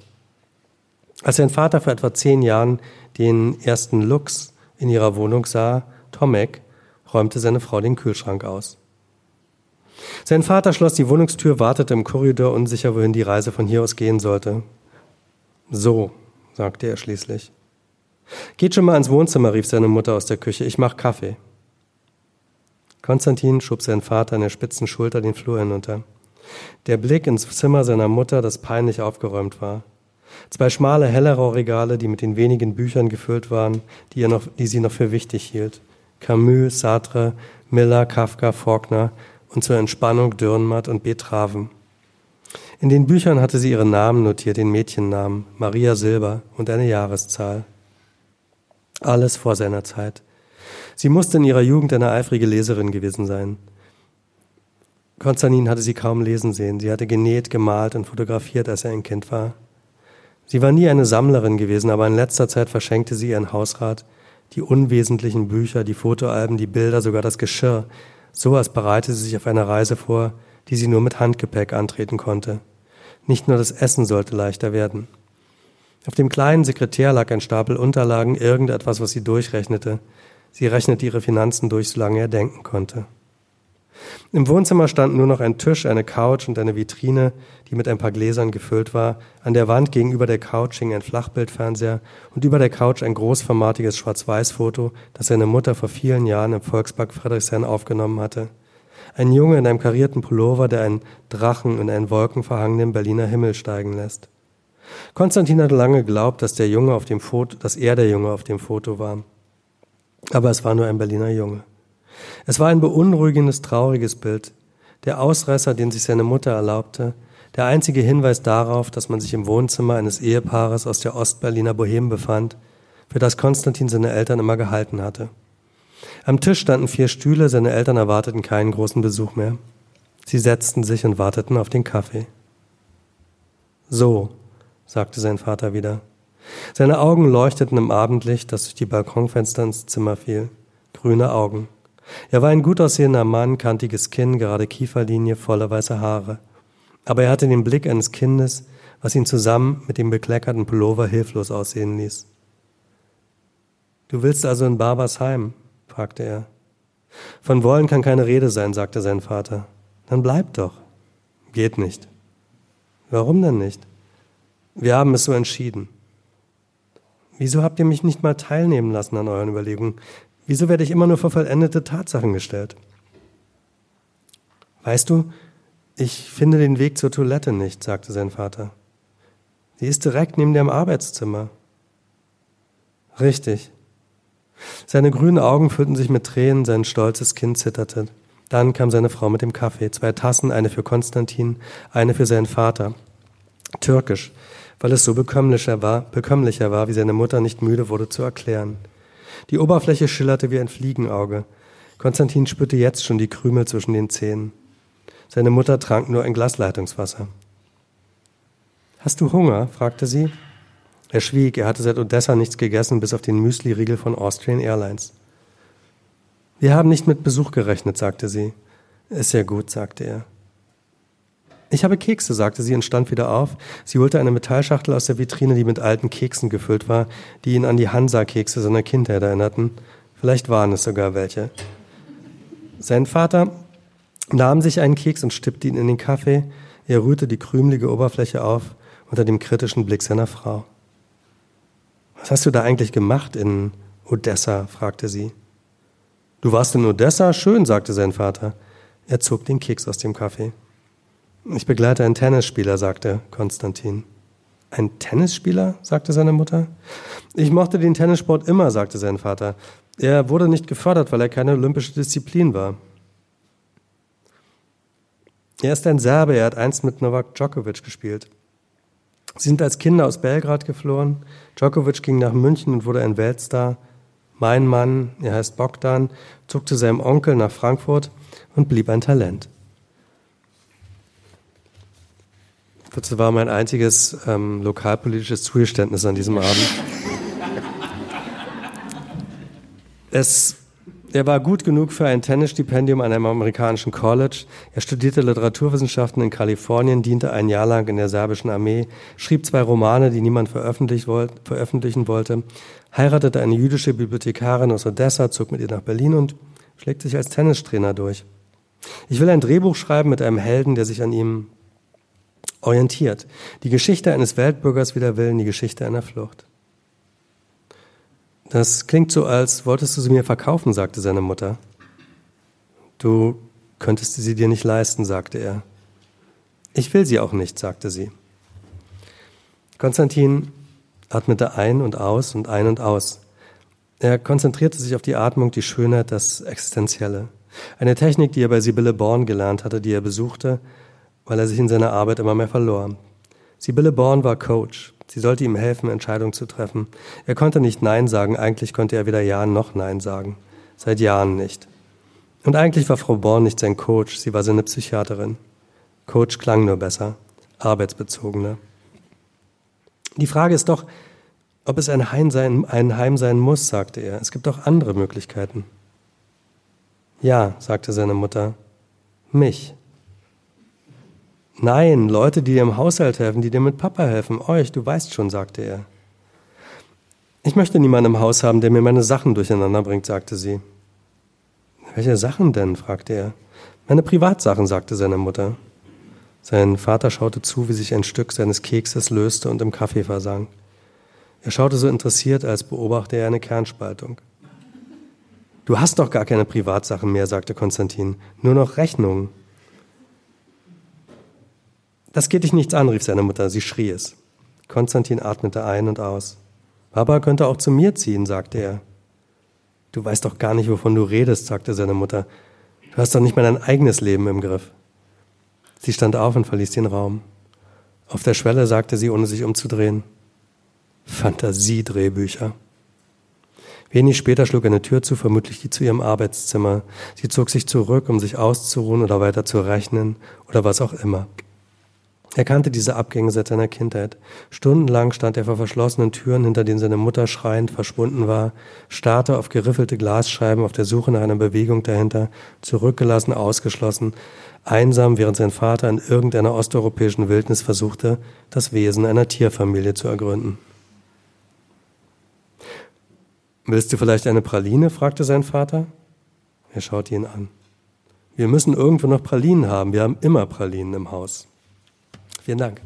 Als sein Vater vor etwa zehn Jahren den ersten Lux in ihrer Wohnung sah, Tomek, räumte seine Frau den Kühlschrank aus. Sein Vater schloss die Wohnungstür, wartete im Korridor unsicher, wohin die Reise von hier aus gehen sollte. So, sagte er schließlich. Geht schon mal ins Wohnzimmer, rief seine Mutter aus der Küche. Ich mach Kaffee. Konstantin schob seinen Vater an der spitzen Schulter den Flur hinunter. Der Blick ins Zimmer seiner Mutter, das peinlich aufgeräumt war. Zwei schmale Hellerau-Regale, die mit den wenigen Büchern gefüllt waren, die, noch, die sie noch für wichtig hielt. Camus, Sartre, Miller, Kafka, Faulkner und zur Entspannung Dürrenmatt und Betraven. In den Büchern hatte sie ihren Namen notiert, den Mädchennamen, Maria Silber und eine Jahreszahl. Alles vor seiner Zeit. Sie musste in ihrer Jugend eine eifrige Leserin gewesen sein. Konstantin hatte sie kaum lesen sehen. Sie hatte genäht, gemalt und fotografiert, als er ein Kind war. Sie war nie eine Sammlerin gewesen, aber in letzter Zeit verschenkte sie ihren Hausrat die unwesentlichen Bücher, die Fotoalben, die Bilder, sogar das Geschirr, so als bereite sie sich auf eine Reise vor, die sie nur mit Handgepäck antreten konnte. Nicht nur das Essen sollte leichter werden. Auf dem kleinen Sekretär lag ein Stapel Unterlagen, irgendetwas, was sie durchrechnete. Sie rechnete ihre Finanzen durch, solange er denken konnte. Im Wohnzimmer standen nur noch ein Tisch, eine Couch und eine Vitrine, die mit ein paar Gläsern gefüllt war. An der Wand gegenüber der Couch hing ein Flachbildfernseher und über der Couch ein großformatiges Schwarz-Weiß-Foto, das seine Mutter vor vielen Jahren im Volkspark Friedrichshain aufgenommen hatte. Ein Junge in einem karierten Pullover, der einen Drachen in einen wolkenverhangenen Berliner Himmel steigen lässt. Konstantin hatte lange geglaubt, dass der Junge auf dem Foto, dass er der Junge auf dem Foto war. Aber es war nur ein Berliner Junge. Es war ein beunruhigendes, trauriges Bild. Der Ausreißer, den sich seine Mutter erlaubte, der einzige Hinweis darauf, dass man sich im Wohnzimmer eines Ehepaares aus der Ostberliner Boheme befand, für das Konstantin seine Eltern immer gehalten hatte. Am Tisch standen vier Stühle, seine Eltern erwarteten keinen großen Besuch mehr. Sie setzten sich und warteten auf den Kaffee. So, sagte sein Vater wieder. Seine Augen leuchteten im Abendlicht, das durch die Balkonfenster ins Zimmer fiel. Grüne Augen. Er war ein gut aussehender Mann, kantiges Kinn, gerade Kieferlinie, volle weiße Haare. Aber er hatte den Blick eines Kindes, was ihn zusammen mit dem bekleckerten Pullover hilflos aussehen ließ. Du willst also in Barbers Heim? fragte er. Von wollen kann keine Rede sein, sagte sein Vater. Dann bleib doch. Geht nicht. Warum denn nicht? Wir haben es so entschieden. Wieso habt ihr mich nicht mal teilnehmen lassen an euren Überlegungen? Wieso werde ich immer nur vor vollendete Tatsachen gestellt? Weißt du, ich finde den Weg zur Toilette nicht, sagte sein Vater. Sie ist direkt neben dem Arbeitszimmer. Richtig. Seine grünen Augen füllten sich mit Tränen, sein stolzes Kind zitterte. Dann kam seine Frau mit dem Kaffee, zwei Tassen, eine für Konstantin, eine für seinen Vater. Türkisch, weil es so bekömmlicher war, bekömmlicher war, wie seine Mutter nicht müde wurde zu erklären. Die Oberfläche schillerte wie ein Fliegenauge. Konstantin spürte jetzt schon die Krümel zwischen den Zähnen. Seine Mutter trank nur ein Glas Leitungswasser. Hast du Hunger? fragte sie. Er schwieg, er hatte seit Odessa nichts gegessen, bis auf den Müsli-Riegel von Austrian Airlines. Wir haben nicht mit Besuch gerechnet, sagte sie. Ist ja gut, sagte er. Ich habe Kekse, sagte sie und stand wieder auf. Sie holte eine Metallschachtel aus der Vitrine, die mit alten Keksen gefüllt war, die ihn an die Hansa-Kekse seiner Kindheit erinnerten. Vielleicht waren es sogar welche. Sein Vater nahm sich einen Keks und stippte ihn in den Kaffee. Er rührte die krümelige Oberfläche auf unter dem kritischen Blick seiner Frau. Was hast du da eigentlich gemacht in Odessa? fragte sie. Du warst in Odessa? Schön, sagte sein Vater. Er zog den Keks aus dem Kaffee. Ich begleite einen Tennisspieler, sagte Konstantin. Ein Tennisspieler? sagte seine Mutter. Ich mochte den Tennissport immer, sagte sein Vater. Er wurde nicht gefördert, weil er keine olympische Disziplin war. Er ist ein Serbe, er hat einst mit Novak Djokovic gespielt. Sie sind als Kinder aus Belgrad geflohen. Djokovic ging nach München und wurde ein Weltstar. Mein Mann, er heißt Bogdan, zog zu seinem Onkel nach Frankfurt und blieb ein Talent. Das war mein einziges ähm, lokalpolitisches Zugeständnis an diesem Abend. Es, er war gut genug für ein Tennisstipendium an einem amerikanischen College. Er studierte Literaturwissenschaften in Kalifornien, diente ein Jahr lang in der serbischen Armee, schrieb zwei Romane, die niemand veröffentlichen wollte, heiratete eine jüdische Bibliothekarin aus Odessa, zog mit ihr nach Berlin und schlägt sich als Tennistrainer durch. Ich will ein Drehbuch schreiben mit einem Helden, der sich an ihm orientiert. Die Geschichte eines Weltbürgers wider Willen, die Geschichte einer Flucht. Das klingt so, als wolltest du sie mir verkaufen, sagte seine Mutter. Du könntest sie dir nicht leisten, sagte er. Ich will sie auch nicht, sagte sie. Konstantin atmete ein und aus und ein und aus. Er konzentrierte sich auf die Atmung, die Schönheit, das Existenzielle. Eine Technik, die er bei Sibylle Born gelernt hatte, die er besuchte, weil er sich in seiner Arbeit immer mehr verlor. Sibylle Born war Coach. Sie sollte ihm helfen, Entscheidungen zu treffen. Er konnte nicht Nein sagen, eigentlich konnte er weder Ja noch Nein sagen. Seit Jahren nicht. Und eigentlich war Frau Born nicht sein Coach, sie war seine Psychiaterin. Coach klang nur besser, arbeitsbezogener. Die Frage ist doch, ob es ein Heim sein, ein Heim sein muss, sagte er. Es gibt auch andere Möglichkeiten. Ja, sagte seine Mutter. Mich. Nein, Leute, die dir im Haushalt helfen, die dir mit Papa helfen. Euch, du weißt schon, sagte er. Ich möchte niemanden im Haus haben, der mir meine Sachen durcheinander bringt, sagte sie. Welche Sachen denn? fragte er. Meine Privatsachen, sagte seine Mutter. Sein Vater schaute zu, wie sich ein Stück seines Kekses löste und im Kaffee versank. Er schaute so interessiert, als beobachte er eine Kernspaltung. Du hast doch gar keine Privatsachen mehr, sagte Konstantin, nur noch Rechnungen. Das geht dich nichts an, rief seine Mutter. Sie schrie es. Konstantin atmete ein und aus. Papa könnte auch zu mir ziehen, sagte er. Du weißt doch gar nicht, wovon du redest, sagte seine Mutter. Du hast doch nicht mal dein eigenes Leben im Griff. Sie stand auf und verließ den Raum. Auf der Schwelle sagte sie, ohne sich umzudrehen, Fantasiedrehbücher. Wenig später schlug eine Tür zu, vermutlich die zu ihrem Arbeitszimmer. Sie zog sich zurück, um sich auszuruhen oder weiter zu rechnen oder was auch immer. Er kannte diese Abgänge seit seiner Kindheit. Stundenlang stand er vor verschlossenen Türen, hinter denen seine Mutter schreiend verschwunden war, starrte auf geriffelte Glasscheiben auf der Suche nach einer Bewegung dahinter, zurückgelassen, ausgeschlossen, einsam, während sein Vater in irgendeiner osteuropäischen Wildnis versuchte, das Wesen einer Tierfamilie zu ergründen. Willst du vielleicht eine Praline? fragte sein Vater. Er schaute ihn an. Wir müssen irgendwo noch Pralinen haben. Wir haben immer Pralinen im Haus. Vielen Dank.